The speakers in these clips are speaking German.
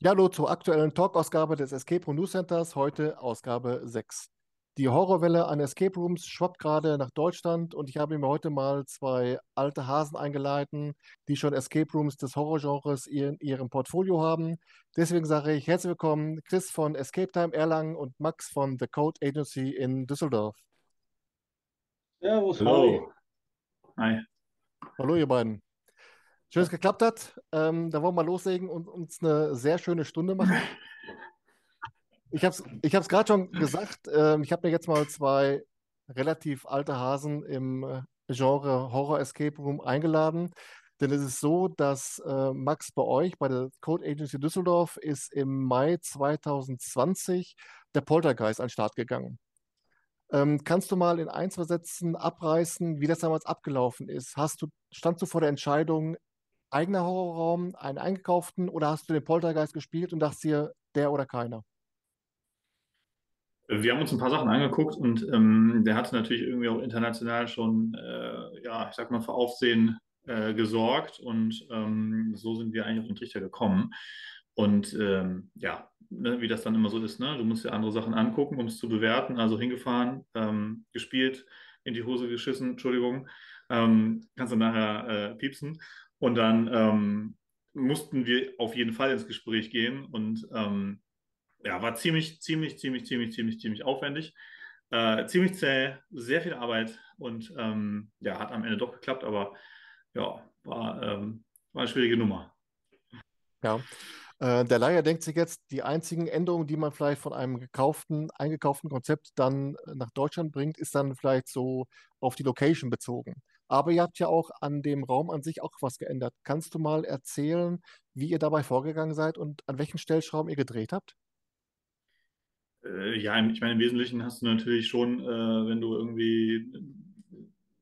Ja, hallo zur aktuellen Talk-Ausgabe des Escape Room News Centers, heute Ausgabe 6. Die Horrorwelle an Escape Rooms schwappt gerade nach Deutschland und ich habe mir heute mal zwei alte Hasen eingeladen, die schon Escape Rooms des Horrorgenres in ihrem Portfolio haben. Deswegen sage ich herzlich willkommen Chris von Escape Time Erlangen und Max von The Code Agency in Düsseldorf. Servus, Hallo. Hi. Hallo ihr beiden. Schön, dass es geklappt hat. Ähm, da wollen wir mal loslegen und uns eine sehr schöne Stunde machen. Ich habe es ich hab's gerade schon gesagt, ähm, ich habe mir jetzt mal zwei relativ alte Hasen im äh, Genre Horror Escape Room eingeladen. Denn es ist so, dass äh, Max bei euch, bei der Code Agency Düsseldorf, ist im Mai 2020 der Poltergeist an den Start gegangen. Ähm, kannst du mal in ein, zwei Sätzen abreißen, wie das damals abgelaufen ist? Hast du, standst du vor der Entscheidung, eigener Horrorraum, einen eingekauften oder hast du den Poltergeist gespielt und dachtest dir, der oder keiner? Wir haben uns ein paar Sachen angeguckt und ähm, der hatte natürlich irgendwie auch international schon, äh, ja, ich sag mal, für Aufsehen äh, gesorgt und ähm, so sind wir eigentlich auf den Trichter gekommen. Und ähm, ja, ne, wie das dann immer so ist, ne? Du musst dir andere Sachen angucken, um es zu bewerten. Also hingefahren, ähm, gespielt, in die Hose geschissen, Entschuldigung, ähm, kannst du nachher äh, piepsen. Und dann ähm, mussten wir auf jeden Fall ins Gespräch gehen und ähm, ja, war ziemlich, ziemlich, ziemlich, ziemlich, ziemlich, ziemlich aufwendig. Äh, ziemlich zäh, sehr viel Arbeit und ähm, ja, hat am Ende doch geklappt, aber ja, war, ähm, war eine schwierige Nummer. Ja. Äh, der Leier denkt sich jetzt, die einzigen Änderungen, die man vielleicht von einem gekauften, eingekauften Konzept dann nach Deutschland bringt, ist dann vielleicht so auf die Location bezogen. Aber ihr habt ja auch an dem Raum an sich auch was geändert. Kannst du mal erzählen, wie ihr dabei vorgegangen seid und an welchen Stellschrauben ihr gedreht habt? Äh, ja, ich meine, im Wesentlichen hast du natürlich schon, äh, wenn du irgendwie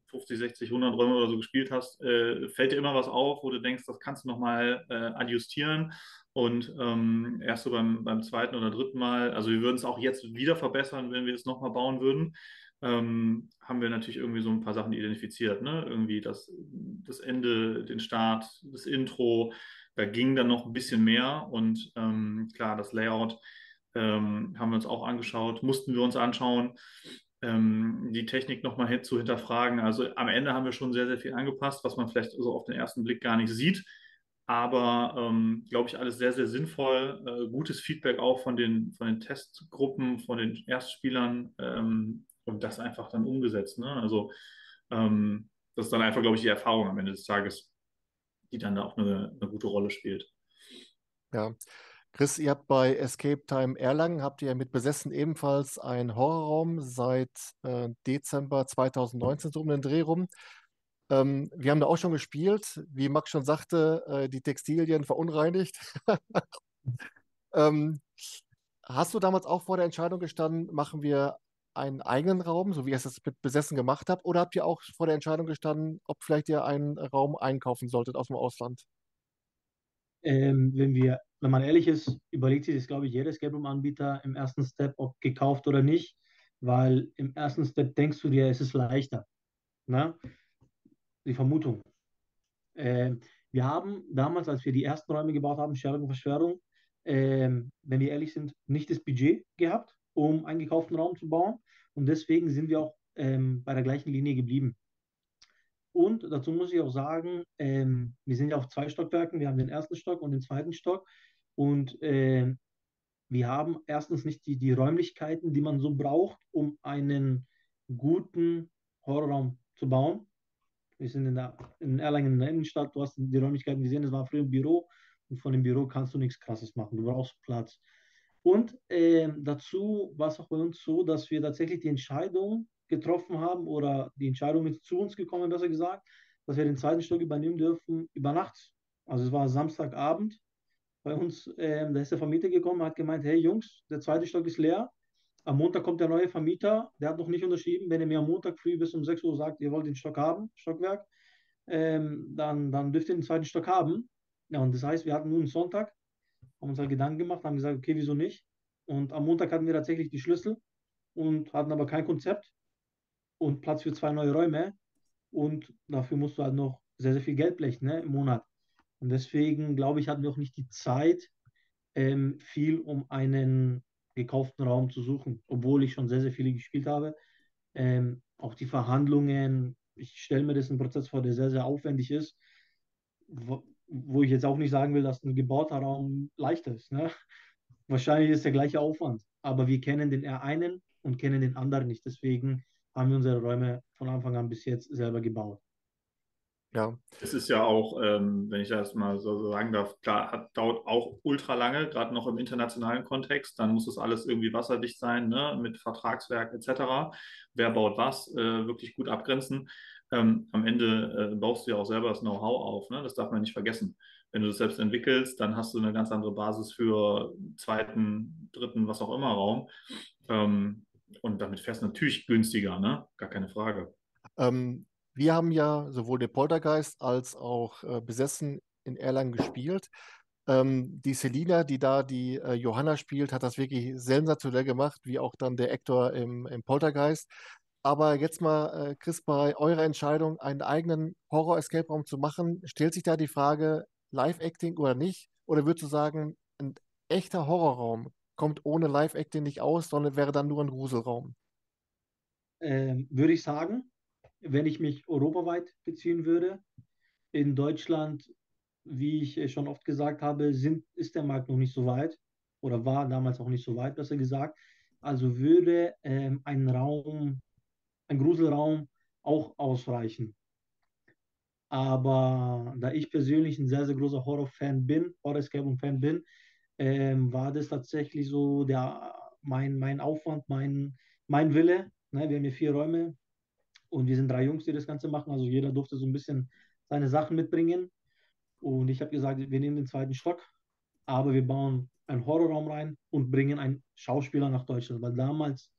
50, 60, 100 Räume oder so gespielt hast, äh, fällt dir immer was auf, wo du denkst, das kannst du nochmal adjustieren. Und ähm, erst so beim, beim zweiten oder dritten Mal, also wir würden es auch jetzt wieder verbessern, wenn wir es nochmal bauen würden ähm, haben wir natürlich irgendwie so ein paar Sachen identifiziert. Ne? Irgendwie das, das Ende, den Start, das Intro, da ging dann noch ein bisschen mehr und ähm, klar, das Layout ähm, haben wir uns auch angeschaut, mussten wir uns anschauen, ähm, die Technik nochmal zu hinterfragen. Also am Ende haben wir schon sehr, sehr viel angepasst, was man vielleicht so auf den ersten Blick gar nicht sieht. Aber ähm, glaube ich, alles sehr, sehr sinnvoll. Äh, gutes Feedback auch von den, von den Testgruppen, von den Erstspielern. Und das einfach dann umgesetzt. Ne? Also ähm, das ist dann einfach, glaube ich, die Erfahrung am Ende des Tages, die dann da auch eine, eine gute Rolle spielt. Ja. Chris, ihr habt bei Escape Time Erlangen, habt ihr mit Besessen ebenfalls einen Horrorraum seit äh, Dezember 2019 so um den Dreh rum. Ähm, wir haben da auch schon gespielt, wie Max schon sagte, äh, die Textilien verunreinigt. ähm, hast du damals auch vor der Entscheidung gestanden, machen wir einen eigenen Raum, so wie ihr es mit Besessen gemacht habt, oder habt ihr auch vor der Entscheidung gestanden, ob vielleicht ihr einen Raum einkaufen solltet aus dem Ausland? Ähm, wenn wir, wenn man ehrlich ist, überlegt sich das, glaube ich, jeder Escape Room-Anbieter im ersten Step, ob gekauft oder nicht, weil im ersten Step denkst du dir, es ist leichter. Ne? Die Vermutung. Ähm, wir haben damals, als wir die ersten Räume gebaut haben, Scherung und Verschwörung, ähm, wenn wir ehrlich sind, nicht das Budget gehabt, um einen gekauften Raum zu bauen. Und deswegen sind wir auch ähm, bei der gleichen Linie geblieben. Und dazu muss ich auch sagen, ähm, wir sind ja auf zwei Stockwerken. Wir haben den ersten Stock und den zweiten Stock. Und äh, wir haben erstens nicht die, die Räumlichkeiten, die man so braucht, um einen guten Horrorraum zu bauen. Wir sind in, der, in Erlangen in der Innenstadt. Du hast die Räumlichkeiten gesehen, es war früher ein Büro. Und von dem Büro kannst du nichts Krasses machen. Du brauchst Platz. Und äh, dazu war es auch bei uns so, dass wir tatsächlich die Entscheidung getroffen haben oder die Entscheidung ist zu uns gekommen, besser gesagt, dass wir den zweiten Stock übernehmen dürfen über Nacht. Also es war Samstagabend bei uns, äh, da ist der Vermieter gekommen, hat gemeint, hey Jungs, der zweite Stock ist leer. Am Montag kommt der neue Vermieter, der hat noch nicht unterschrieben. Wenn er mir am Montag früh bis um 6 Uhr sagt, ihr wollt den Stock haben, Stockwerk, ähm, dann, dann dürft ihr den zweiten Stock haben. Ja, und das heißt, wir hatten nun Sonntag, haben uns halt Gedanken gemacht, haben gesagt, okay, wieso nicht? Und am Montag hatten wir tatsächlich die Schlüssel und hatten aber kein Konzept und Platz für zwei neue Räume. Und dafür musst du halt noch sehr, sehr viel Geld blechen ne, im Monat. Und deswegen, glaube ich, hatten wir auch nicht die Zeit, ähm, viel, um einen gekauften Raum zu suchen, obwohl ich schon sehr, sehr viele gespielt habe. Ähm, auch die Verhandlungen, ich stelle mir das einen Prozess vor, der sehr, sehr aufwendig ist, wo, ich jetzt auch nicht sagen will, dass ein gebauter Raum leichter ist. Ne? Wahrscheinlich ist der gleiche Aufwand, aber wir kennen den einen und kennen den anderen nicht. Deswegen haben wir unsere Räume von Anfang an bis jetzt selber gebaut. Ja. Es ist ja auch, ähm, wenn ich das mal so sagen darf, klar, hat, dauert auch ultra lange, gerade noch im internationalen Kontext. Dann muss das alles irgendwie wasserdicht sein, ne, mit Vertragswerk etc. Wer baut was, äh, wirklich gut abgrenzen. Ähm, am Ende äh, baust du ja auch selber das Know-how auf, ne? das darf man nicht vergessen. Wenn du das selbst entwickelst, dann hast du eine ganz andere Basis für zweiten, dritten, was auch immer Raum. Ähm, und damit fährst du natürlich günstiger, ne? gar keine Frage. Ähm, wir haben ja sowohl den Poltergeist als auch äh, Besessen in Erlangen gespielt. Ähm, die Selina, die da die äh, Johanna spielt, hat das wirklich sensationell gemacht, wie auch dann der Hector im, im Poltergeist. Aber jetzt mal, äh, Chris, bei eurer Entscheidung, einen eigenen Horror-Escape-Raum zu machen, stellt sich da die Frage, Live-Acting oder nicht? Oder würdest du sagen, ein echter Horrorraum kommt ohne Live-Acting nicht aus, sondern wäre dann nur ein Gruselraum? Ähm, würde ich sagen, wenn ich mich europaweit beziehen würde. In Deutschland, wie ich schon oft gesagt habe, sind, ist der Markt noch nicht so weit oder war damals auch nicht so weit, besser gesagt. Also würde ähm, ein Raum, ein Gruselraum auch ausreichen. Aber da ich persönlich ein sehr, sehr großer Horror-Fan bin, Horror-Escape-Fan bin, ähm, war das tatsächlich so der, mein, mein Aufwand, mein, mein Wille. Ne, wir haben hier vier Räume, und wir sind drei Jungs, die das Ganze machen. Also jeder durfte so ein bisschen seine Sachen mitbringen. Und ich habe gesagt, wir nehmen den zweiten Stock, aber wir bauen einen Horrorraum rein und bringen einen Schauspieler nach Deutschland. Weil damals,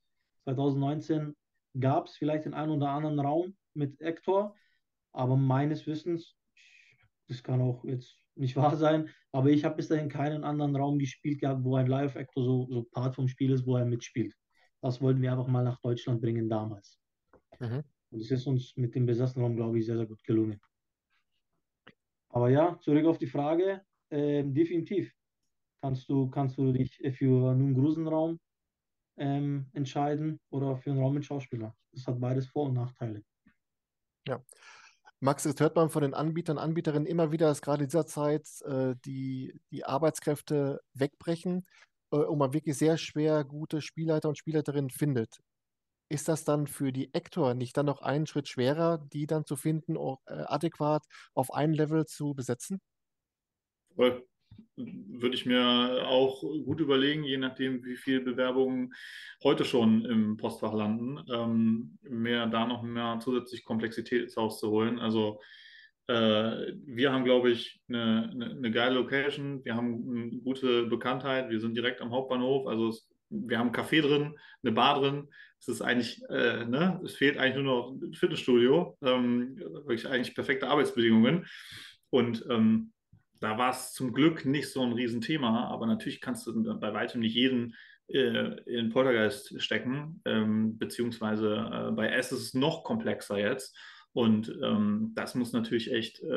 2019, gab es vielleicht den einen oder anderen Raum mit Hector, aber meines Wissens, das kann auch jetzt nicht wahr sein, aber ich habe bis dahin keinen anderen Raum gespielt gehabt, wo ein Live-Actor so, so Part vom Spiel ist, wo er mitspielt. Das wollten wir einfach mal nach Deutschland bringen damals. Mhm. Und es ist uns mit dem besessenen Raum, glaube ich, sehr, sehr gut gelungen. Aber ja, zurück auf die Frage. Äh, definitiv kannst du, kannst du dich für einen Grusenraum ähm, entscheiden oder für einen Raum mit Schauspieler. Das hat beides Vor- und Nachteile. Ja. Max, jetzt hört man von den Anbietern, Anbieterinnen immer wieder, dass gerade in dieser Zeit äh, die, die Arbeitskräfte wegbrechen äh, und man wirklich sehr schwer gute Spielleiter und Spielleiterinnen findet ist das dann für die Actor nicht dann noch einen Schritt schwerer, die dann zu finden, auch, äh, adäquat auf ein Level zu besetzen? Würde ich mir auch gut überlegen, je nachdem, wie viele Bewerbungen heute schon im Postfach landen, ähm, mehr da noch mehr zusätzlich Komplexität rauszuholen. Also äh, wir haben, glaube ich, eine, eine, eine, geile Location, wir haben eine gute Bekanntheit, wir sind direkt am Hauptbahnhof, also es wir haben einen Café drin, eine Bar drin. Es ist eigentlich, äh, ne, es fehlt eigentlich nur noch ein Fitnessstudio. Ähm, wirklich eigentlich perfekte Arbeitsbedingungen. Und ähm, da war es zum Glück nicht so ein Riesenthema, aber natürlich kannst du bei weitem nicht jeden äh, in Poltergeist stecken, ähm, beziehungsweise äh, bei S ist es noch komplexer jetzt. Und ähm, das muss natürlich echt, äh,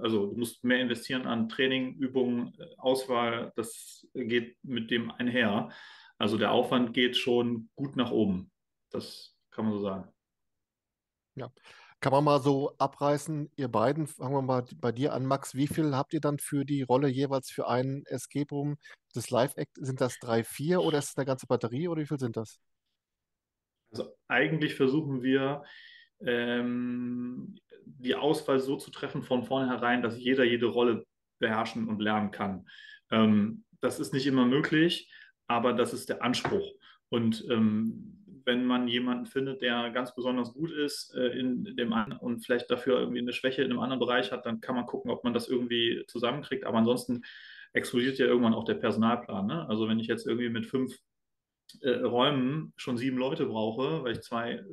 also du musst mehr investieren an Training, Übungen, Auswahl, das geht mit dem einher. Also der Aufwand geht schon gut nach oben. Das kann man so sagen. Ja. Kann man mal so abreißen, ihr beiden, fangen wir mal bei dir an, Max, wie viel habt ihr dann für die Rolle jeweils für einen Escape Room des Live-Act? Sind das drei, vier oder ist es eine ganze Batterie oder wie viel sind das? Also eigentlich versuchen wir ähm, die Auswahl so zu treffen von vornherein, dass jeder jede Rolle beherrschen und lernen kann. Ähm, das ist nicht immer möglich, aber das ist der Anspruch. Und ähm, wenn man jemanden findet, der ganz besonders gut ist äh, in dem einen und vielleicht dafür irgendwie eine Schwäche in einem anderen Bereich hat, dann kann man gucken, ob man das irgendwie zusammenkriegt. Aber ansonsten explodiert ja irgendwann auch der Personalplan. Ne? Also wenn ich jetzt irgendwie mit fünf äh, Räumen schon sieben Leute brauche, weil ich zwei äh,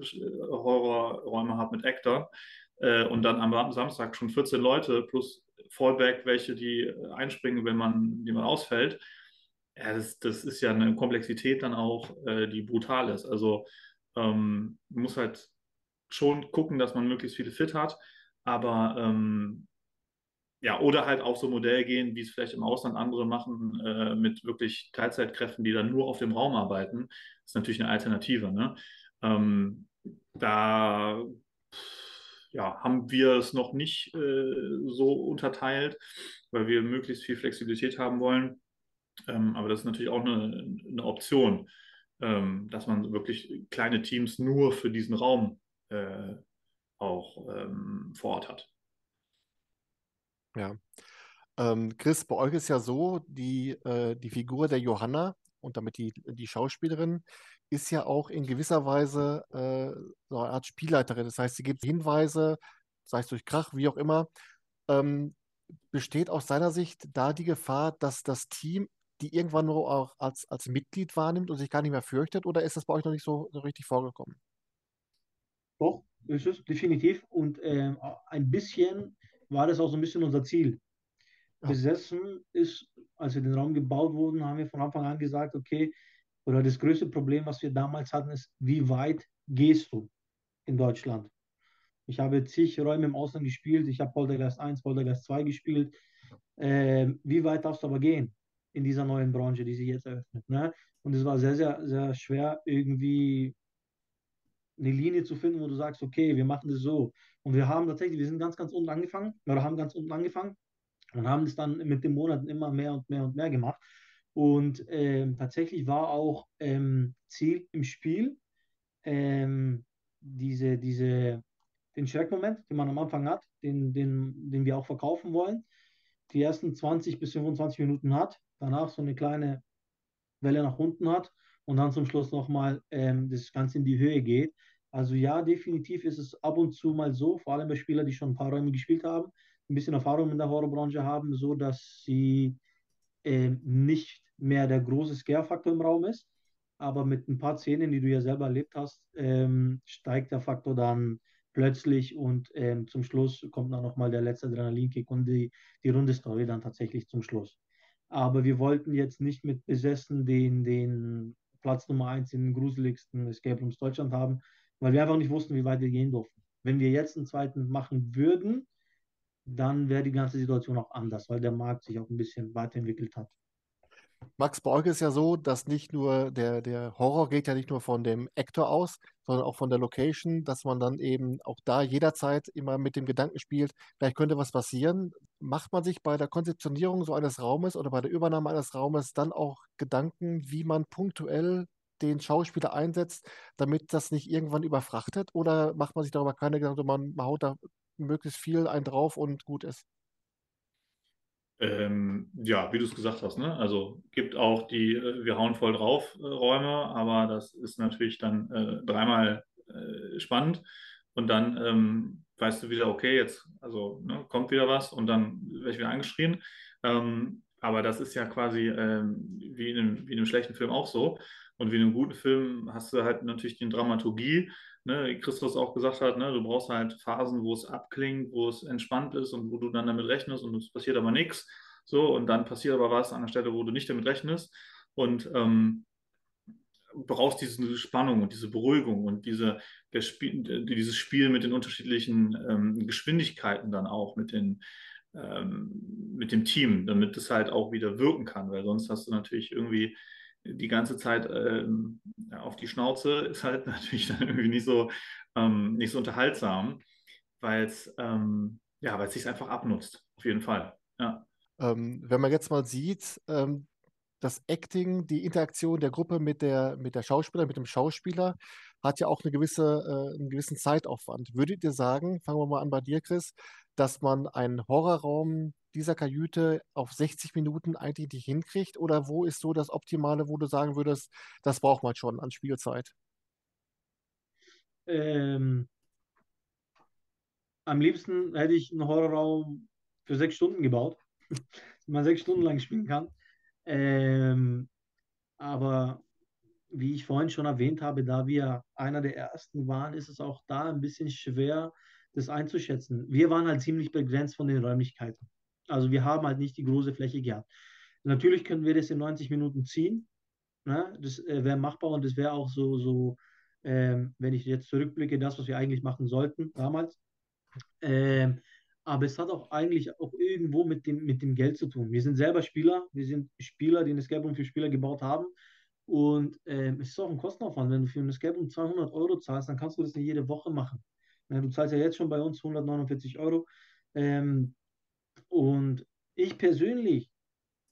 Horrorräume habe mit Actor äh, und dann am Samstag schon 14 Leute plus Fallback, welche die einspringen, wenn man, die man ausfällt, ja, das, das ist ja eine Komplexität dann auch, äh, die brutal ist. Also ähm, muss halt schon gucken, dass man möglichst viele fit hat, aber ähm, ja, oder halt auch so Modell gehen, wie es vielleicht im Ausland andere machen, äh, mit wirklich Teilzeitkräften, die dann nur auf dem Raum arbeiten. Das ist natürlich eine Alternative. Ne? Ähm, da ja, haben wir es noch nicht äh, so unterteilt, weil wir möglichst viel Flexibilität haben wollen. Ähm, aber das ist natürlich auch eine, eine Option, ähm, dass man wirklich kleine Teams nur für diesen Raum äh, auch ähm, vor Ort hat. Ja. Ähm, Chris, bei euch ist ja so, die, äh, die Figur der Johanna und damit die, die Schauspielerin ist ja auch in gewisser Weise äh, so eine Art Spielleiterin. Das heißt, sie gibt Hinweise, sei es durch Krach, wie auch immer. Ähm, besteht aus seiner Sicht da die Gefahr, dass das Team die irgendwann nur auch als, als Mitglied wahrnimmt und sich gar nicht mehr fürchtet? Oder ist das bei euch noch nicht so, so richtig vorgekommen? Doch, ist es definitiv. Und ähm, ein bisschen war das auch so ein bisschen unser Ziel. Ja. Besessen ist, als wir den Raum gebaut wurden, haben wir von Anfang an gesagt, okay, oder das größte Problem, was wir damals hatten, ist, wie weit gehst du in Deutschland? Ich habe zig Räume im Ausland gespielt, ich habe Poltergeist 1, Poltergeist 2 gespielt. Äh, wie weit darfst du aber gehen in dieser neuen Branche, die sich jetzt eröffnet? Ne? Und es war sehr, sehr, sehr schwer, irgendwie eine Linie zu finden, wo du sagst, okay, wir machen das so. Und wir haben tatsächlich, wir sind ganz, ganz unten angefangen, oder haben ganz unten angefangen und haben das dann mit den Monaten immer mehr und mehr und mehr gemacht. Und ähm, tatsächlich war auch ähm, Ziel im Spiel, ähm, diese, diese, den Schreckmoment, den man am Anfang hat, den, den, den wir auch verkaufen wollen, die ersten 20 bis 25 Minuten hat, danach so eine kleine Welle nach unten hat und dann zum Schluss nochmal ähm, das Ganze in die Höhe geht. Also ja, definitiv ist es ab und zu mal so, vor allem bei Spielern, die schon ein paar Räume gespielt haben, ein bisschen Erfahrung in der Horrorbranche haben, so dass sie äh, nicht mehr der große Scare-Faktor im Raum ist. Aber mit ein paar Szenen, die du ja selber erlebt hast, ähm, steigt der Faktor dann plötzlich und ähm, zum Schluss kommt dann nochmal der letzte Adrenalinkick und die, die runde Story dann tatsächlich zum Schluss. Aber wir wollten jetzt nicht mit Besessen den, den Platz Nummer 1 in den gruseligsten Escape Rooms Deutschland haben, weil wir einfach nicht wussten, wie weit wir gehen durften. Wenn wir jetzt einen zweiten machen würden, dann wäre die ganze Situation auch anders, weil der Markt sich auch ein bisschen weiterentwickelt hat. Max, euch ist ja so, dass nicht nur der, der Horror geht ja nicht nur von dem Actor aus, sondern auch von der Location, dass man dann eben auch da jederzeit immer mit dem Gedanken spielt, vielleicht könnte was passieren. Macht man sich bei der Konzeptionierung so eines Raumes oder bei der Übernahme eines Raumes dann auch Gedanken, wie man punktuell den Schauspieler einsetzt, damit das nicht irgendwann überfrachtet? Oder macht man sich darüber keine Gedanken, man, man haut da möglichst viel ein drauf und gut ist? Ähm, ja, wie du es gesagt hast, ne? Also gibt auch die äh, Wir hauen voll drauf äh, Räume, aber das ist natürlich dann äh, dreimal äh, spannend. Und dann ähm, weißt du wieder, okay, jetzt also ne, kommt wieder was und dann werde ich wieder angeschrien. Ähm, aber das ist ja quasi ähm, wie, in einem, wie in einem schlechten Film auch so. Und wie in einem guten Film hast du halt natürlich die Dramaturgie, ne, Christus auch gesagt hat, ne, du brauchst halt Phasen, wo es abklingt, wo es entspannt ist und wo du dann damit rechnest und es passiert aber nichts. So, und dann passiert aber was an der Stelle, wo du nicht damit rechnest. Und ähm, brauchst diese Spannung und diese Beruhigung und diese, Spiel, dieses Spiel mit den unterschiedlichen ähm, Geschwindigkeiten dann auch, mit, den, ähm, mit dem Team, damit es halt auch wieder wirken kann, weil sonst hast du natürlich irgendwie die ganze Zeit ähm, auf die Schnauze ist halt natürlich dann irgendwie nicht so, ähm, nicht so unterhaltsam, weil es ähm, ja, weil es sich einfach abnutzt, auf jeden Fall. Ja. Ähm, wenn man jetzt mal sieht, ähm, das Acting, die Interaktion der Gruppe mit der, mit der Schauspieler, mit dem Schauspieler, hat ja auch eine gewisse, äh, einen gewissen Zeitaufwand. Würdet ihr sagen, fangen wir mal an bei dir, Chris, dass man einen Horrorraum dieser Kajüte auf 60 Minuten eigentlich nicht hinkriegt? Oder wo ist so das Optimale, wo du sagen würdest, das braucht man schon an Spielzeit? Ähm, am liebsten hätte ich einen Horrorraum für sechs Stunden gebaut, den man sechs Stunden lang spielen kann. Ähm, aber wie ich vorhin schon erwähnt habe, da wir einer der ersten waren, ist es auch da ein bisschen schwer, das einzuschätzen. Wir waren halt ziemlich begrenzt von den Räumlichkeiten. Also wir haben halt nicht die große Fläche gehabt. Natürlich können wir das in 90 Minuten ziehen. Ne? Das äh, wäre machbar und das wäre auch so, so ähm, wenn ich jetzt zurückblicke, das, was wir eigentlich machen sollten damals. Ähm, aber es hat auch eigentlich auch irgendwo mit dem, mit dem Geld zu tun. Wir sind selber Spieler, wir sind Spieler, die ein Escape Room für Spieler gebaut haben. Und ähm, es ist auch ein Kostenaufwand. Wenn du für ein Escape Room 200 Euro zahlst, dann kannst du das nicht jede Woche machen. Ja, du zahlst ja jetzt schon bei uns 149 Euro. Ähm, und ich persönlich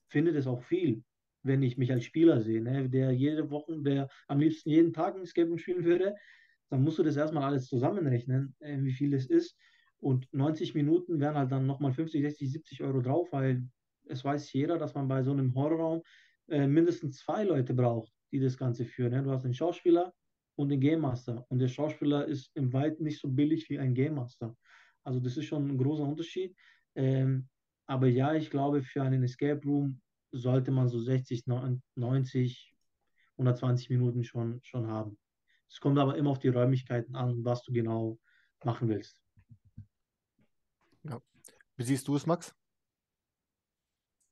finde das auch viel, wenn ich mich als Spieler sehe, ne? der jede Woche, der am liebsten jeden Tag ein Room spielen würde, dann musst du das erstmal alles zusammenrechnen, äh, wie viel das ist. Und 90 Minuten wären halt dann nochmal 50, 60, 70 Euro drauf, weil es weiß jeder, dass man bei so einem Horrorraum äh, mindestens zwei Leute braucht, die das Ganze führen. Ne? Du hast einen Schauspieler und den Game Master. Und der Schauspieler ist im Weit nicht so billig wie ein Game Master. Also das ist schon ein großer Unterschied. Ähm, aber ja, ich glaube, für einen Escape Room sollte man so 60, 90, 120 Minuten schon, schon haben. Es kommt aber immer auf die Räumlichkeiten an, was du genau machen willst. Ja. Wie siehst du es, Max?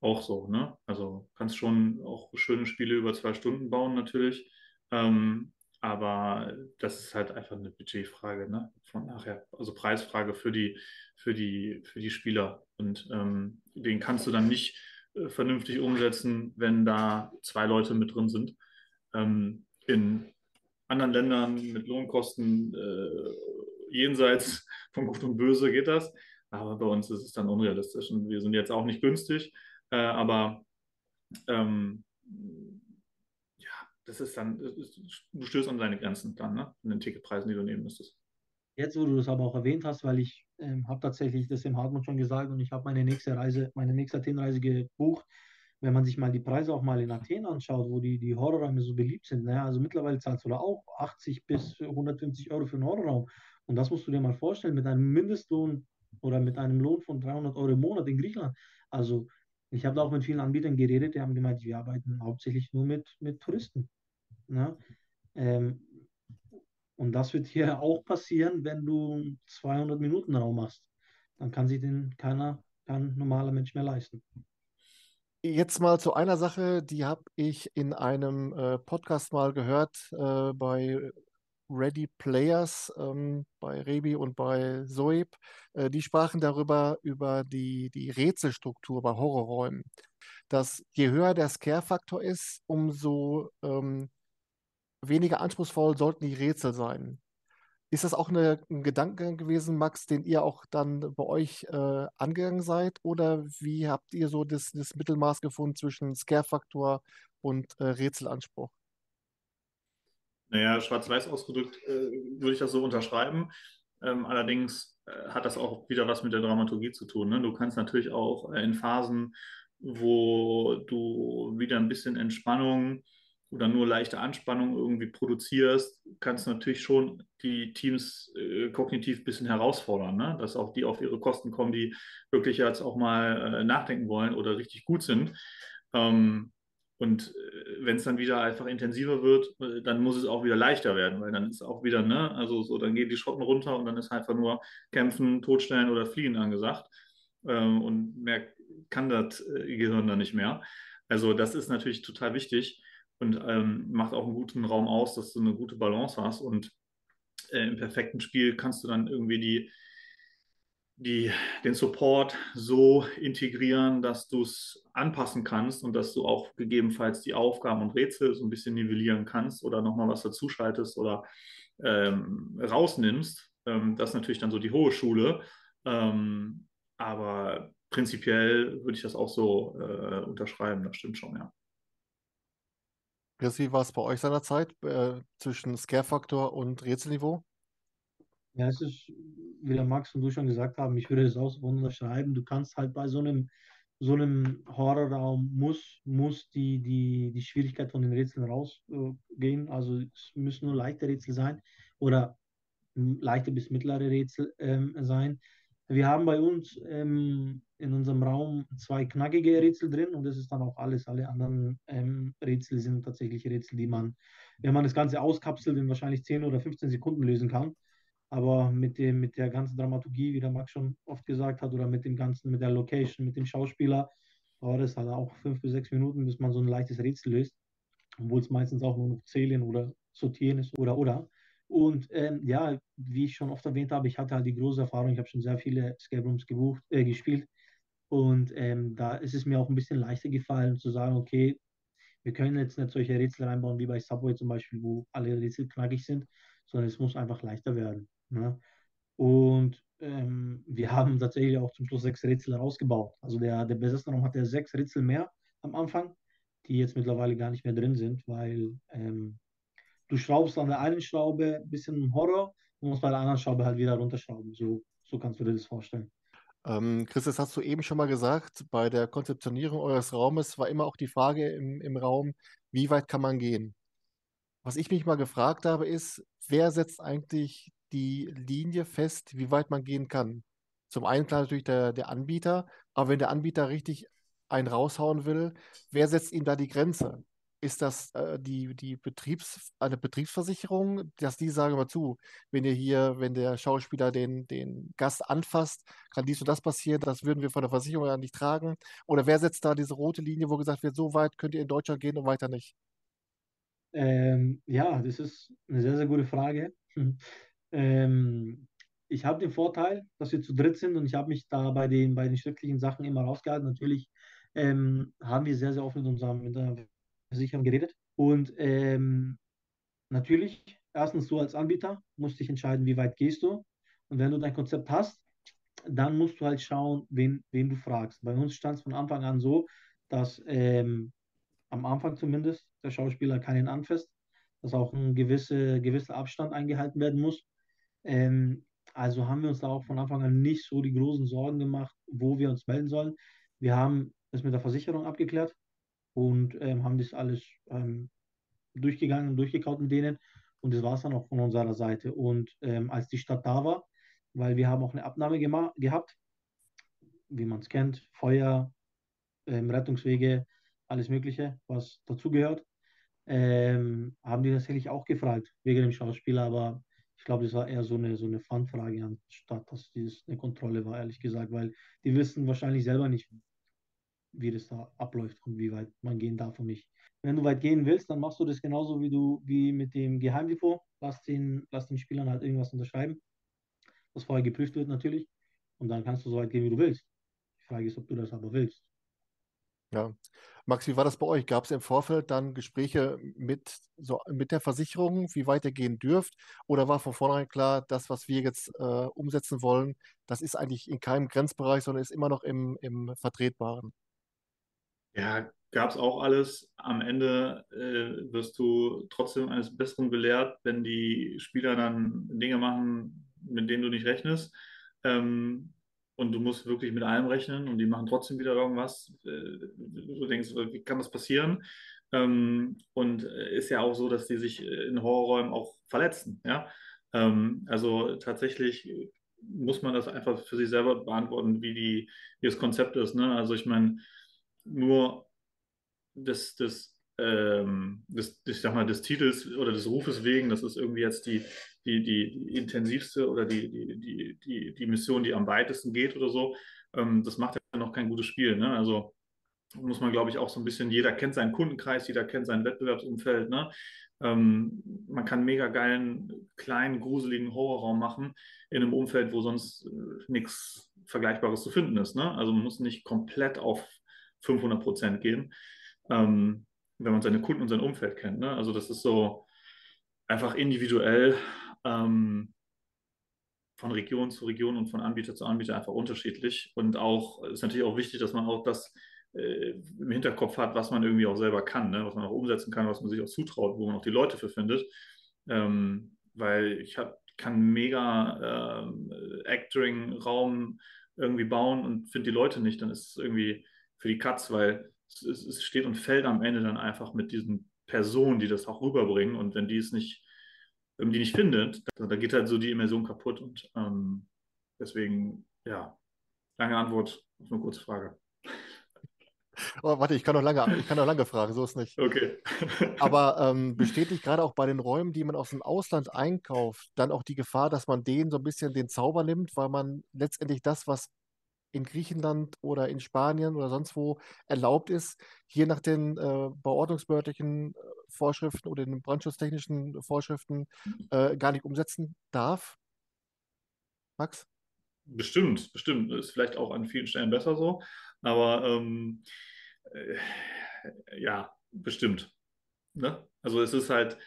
Auch so, ne? Also kannst schon auch schöne Spiele über zwei Stunden bauen, natürlich. Ähm, aber das ist halt einfach eine Budgetfrage, ne? Von nachher. Also Preisfrage für die, für die, für die Spieler. Und ähm, den kannst du dann nicht äh, vernünftig umsetzen, wenn da zwei Leute mit drin sind. Ähm, in anderen Ländern mit Lohnkosten äh, jenseits von Gut und Böse geht das. Aber bei uns ist es dann unrealistisch. Und wir sind jetzt auch nicht günstig. Äh, aber ähm, das ist dann, du stößt an deine Grenzen dann, ne? In den Ticketpreisen, die du nehmen müsstest. Jetzt, wo du das aber auch erwähnt hast, weil ich ähm, habe tatsächlich das im Hartmut schon gesagt und ich habe meine nächste Reise, meine nächste Athenreise gebucht. Wenn man sich mal die Preise auch mal in Athen anschaut, wo die, die Horrorräume so beliebt sind, ne? also mittlerweile zahlst du da auch 80 bis 150 Euro für einen Horrorraum. Und das musst du dir mal vorstellen mit einem Mindestlohn oder mit einem Lohn von 300 Euro im Monat in Griechenland. Also ich habe da auch mit vielen Anbietern geredet, die haben gemeint, wir arbeiten hauptsächlich nur mit, mit Touristen. Ne? Ähm, und das wird hier auch passieren, wenn du 200 Minuten Raum machst. Dann kann sich den keiner, kein normaler Mensch mehr leisten. Jetzt mal zu einer Sache, die habe ich in einem äh, Podcast mal gehört äh, bei Ready Players, ähm, bei Rebi und bei Soeb. Äh, die sprachen darüber, über die, die Rätselstruktur bei Horrorräumen. Dass je höher der Scare-Faktor ist, umso ähm, weniger anspruchsvoll sollten die Rätsel sein. Ist das auch eine, ein Gedanke gewesen, Max, den ihr auch dann bei euch äh, angegangen seid? Oder wie habt ihr so das, das Mittelmaß gefunden zwischen Scare-Faktor und äh, Rätselanspruch? Naja, schwarz-weiß ausgedrückt äh, würde ich das so unterschreiben. Ähm, allerdings äh, hat das auch wieder was mit der Dramaturgie zu tun. Ne? Du kannst natürlich auch äh, in Phasen, wo du wieder ein bisschen Entspannung oder nur leichte Anspannung irgendwie produzierst, kannst du natürlich schon die Teams äh, kognitiv ein bisschen herausfordern, ne? dass auch die auf ihre Kosten kommen, die wirklich jetzt auch mal äh, nachdenken wollen oder richtig gut sind. Ähm, und äh, wenn es dann wieder einfach intensiver wird, äh, dann muss es auch wieder leichter werden, weil dann ist auch wieder, ne, also so, dann gehen die Schotten runter und dann ist einfach nur Kämpfen, Totstellen oder Fliehen angesagt. Ähm, und mehr kann das äh, Gehirn dann nicht mehr. Also das ist natürlich total wichtig und ähm, macht auch einen guten Raum aus, dass du eine gute Balance hast. Und äh, im perfekten Spiel kannst du dann irgendwie die, die, den Support so integrieren, dass du es anpassen kannst und dass du auch gegebenenfalls die Aufgaben und Rätsel so ein bisschen nivellieren kannst oder nochmal was dazuschaltest oder ähm, rausnimmst. Ähm, das ist natürlich dann so die hohe Schule. Ähm, aber prinzipiell würde ich das auch so äh, unterschreiben, das stimmt schon, ja. Wie war es bei euch seinerzeit äh, zwischen Scare-Faktor und Rätselniveau? Ja, es ist, wie der Max und du schon gesagt haben, ich würde es auch so unterschreiben. Du kannst halt bei so einem, so einem Horrorraum muss, muss die, die, die Schwierigkeit von den Rätseln rausgehen. Also es müssen nur leichte Rätsel sein oder leichte bis mittlere Rätsel ähm, sein. Wir haben bei uns ähm, in unserem Raum zwei knackige Rätsel drin und das ist dann auch alles. Alle anderen ähm, Rätsel sind tatsächlich Rätsel, die man, wenn man das Ganze auskapselt, in wahrscheinlich 10 oder 15 Sekunden lösen kann. Aber mit, dem, mit der ganzen Dramaturgie, wie der Max schon oft gesagt hat, oder mit dem ganzen, mit der Location, mit dem Schauspieler, dauert es halt auch fünf bis sechs Minuten, bis man so ein leichtes Rätsel löst. Obwohl es meistens auch nur noch zählen oder sortieren ist oder oder. Und ähm, ja, wie ich schon oft erwähnt habe, ich hatte halt die große Erfahrung, ich habe schon sehr viele Escape Rooms gebucht, äh, gespielt. Und ähm, da ist es mir auch ein bisschen leichter gefallen zu sagen, okay, wir können jetzt nicht solche Rätsel reinbauen wie bei Subway zum Beispiel, wo alle Rätsel knackig sind, sondern es muss einfach leichter werden. Ne? Und ähm, wir haben tatsächlich auch zum Schluss sechs Rätsel rausgebaut. Also der, der Besessenraum hatte sechs Rätsel mehr am Anfang, die jetzt mittlerweile gar nicht mehr drin sind, weil ähm, du schraubst an der einen Schraube ein bisschen Horror und musst bei der anderen Schraube halt wieder runterschrauben. So, so kannst du dir das vorstellen. Ähm, Chris, das hast du eben schon mal gesagt, bei der Konzeptionierung eures Raumes war immer auch die Frage im, im Raum, wie weit kann man gehen? Was ich mich mal gefragt habe, ist, wer setzt eigentlich die Linie fest, wie weit man gehen kann? Zum einen klar natürlich der, der Anbieter, aber wenn der Anbieter richtig einen raushauen will, wer setzt ihm da die Grenze? Ist das äh, die, die Betriebs, eine Betriebsversicherung, dass die sagen mal zu, wenn ihr hier, wenn der Schauspieler den, den Gast anfasst, kann dies und das passieren, das würden wir von der Versicherung ja nicht tragen? Oder wer setzt da diese rote Linie, wo gesagt wird, so weit könnt ihr in Deutschland gehen und weiter nicht? Ähm, ja, das ist eine sehr, sehr gute Frage. Ähm, ich habe den Vorteil, dass wir zu dritt sind und ich habe mich da bei den, bei den schriftlichen Sachen immer rausgehalten. Natürlich ähm, haben wir sehr, sehr oft mit unserem, mit Versicherung geredet. Und ähm, natürlich, erstens du als Anbieter musst dich entscheiden, wie weit gehst du. Und wenn du dein Konzept hast, dann musst du halt schauen, wen, wen du fragst. Bei uns stand es von Anfang an so, dass ähm, am Anfang zumindest der Schauspieler keinen anfasst, dass auch ein gewisse, gewisser Abstand eingehalten werden muss. Ähm, also haben wir uns da auch von Anfang an nicht so die großen Sorgen gemacht, wo wir uns melden sollen. Wir haben es mit der Versicherung abgeklärt und ähm, haben das alles ähm, durchgegangen und durchgekaut mit denen. Und das war es dann auch von unserer Seite. Und ähm, als die Stadt da war, weil wir haben auch eine Abnahme gehabt, wie man es kennt, Feuer, ähm, Rettungswege, alles Mögliche, was dazugehört, ähm, haben die tatsächlich auch gefragt, wegen dem Schauspieler, aber ich glaube, das war eher so eine, so eine Fun-Frage anstatt, dass dies eine Kontrolle war, ehrlich gesagt, weil die wissen wahrscheinlich selber nicht, wie das da abläuft und wie weit man gehen darf und nicht. Wenn du weit gehen willst, dann machst du das genauso wie du wie mit dem Geheimdepot. Lass den, lass den Spielern halt irgendwas unterschreiben, was vorher geprüft wird natürlich. Und dann kannst du so weit gehen, wie du willst. Die Frage ist, ob du das aber willst. Ja. Max, wie war das bei euch? Gab es im Vorfeld dann Gespräche mit, so, mit der Versicherung, wie weit ihr gehen dürft? Oder war von vornherein klar, das, was wir jetzt äh, umsetzen wollen, das ist eigentlich in keinem Grenzbereich, sondern ist immer noch im, im Vertretbaren? Ja, gab es auch alles. Am Ende äh, wirst du trotzdem eines Besseren belehrt, wenn die Spieler dann Dinge machen, mit denen du nicht rechnest. Ähm, und du musst wirklich mit allem rechnen und die machen trotzdem wieder irgendwas. Äh, du denkst, wie kann das passieren? Ähm, und äh, ist ja auch so, dass die sich in Horrorräumen auch verletzen. Ja? Ähm, also tatsächlich muss man das einfach für sich selber beantworten, wie, die, wie das Konzept ist. Ne? Also ich meine, nur des, des, ähm, des, ich sag mal, des Titels oder des Rufes wegen, das ist irgendwie jetzt die, die, die, intensivste oder die, die, die, die, Mission, die am weitesten geht oder so, ähm, das macht ja noch kein gutes Spiel. Ne? Also muss man, glaube ich, auch so ein bisschen, jeder kennt seinen Kundenkreis, jeder kennt sein Wettbewerbsumfeld. Ne? Ähm, man kann mega geilen, kleinen, gruseligen Horrorraum machen in einem Umfeld, wo sonst äh, nichts Vergleichbares zu finden ist. Ne? Also man muss nicht komplett auf 500 Prozent gehen, ähm, wenn man seine Kunden und sein Umfeld kennt. Ne? Also das ist so einfach individuell ähm, von Region zu Region und von Anbieter zu Anbieter einfach unterschiedlich. Und auch ist natürlich auch wichtig, dass man auch das äh, im Hinterkopf hat, was man irgendwie auch selber kann, ne? was man auch umsetzen kann, was man sich auch zutraut, wo man auch die Leute für findet. Ähm, weil ich hab, kann mega äh, Actoring-Raum irgendwie bauen und finde die Leute nicht, dann ist es irgendwie für die Katz, weil es, es, steht und fällt am Ende dann einfach mit diesen Personen, die das auch rüberbringen. Und wenn die es nicht, wenn man die nicht findet, dann, dann geht halt so die Immersion kaputt. Und ähm, deswegen, ja, lange Antwort auf eine kurze Frage. Oh, warte, ich kann noch lange, ich kann noch lange fragen, so ist nicht. Okay. Aber ähm, besteht nicht gerade auch bei den Räumen, die man aus dem Ausland einkauft, dann auch die Gefahr, dass man denen so ein bisschen den Zauber nimmt, weil man letztendlich das, was in Griechenland oder in Spanien oder sonst wo erlaubt ist, hier nach den äh, bauordnungsbehördlichen äh, Vorschriften oder den brandschutztechnischen Vorschriften äh, gar nicht umsetzen darf? Max? Bestimmt, bestimmt. Ist vielleicht auch an vielen Stellen besser so. Aber ähm, äh, ja, bestimmt. Ne? Also es ist halt,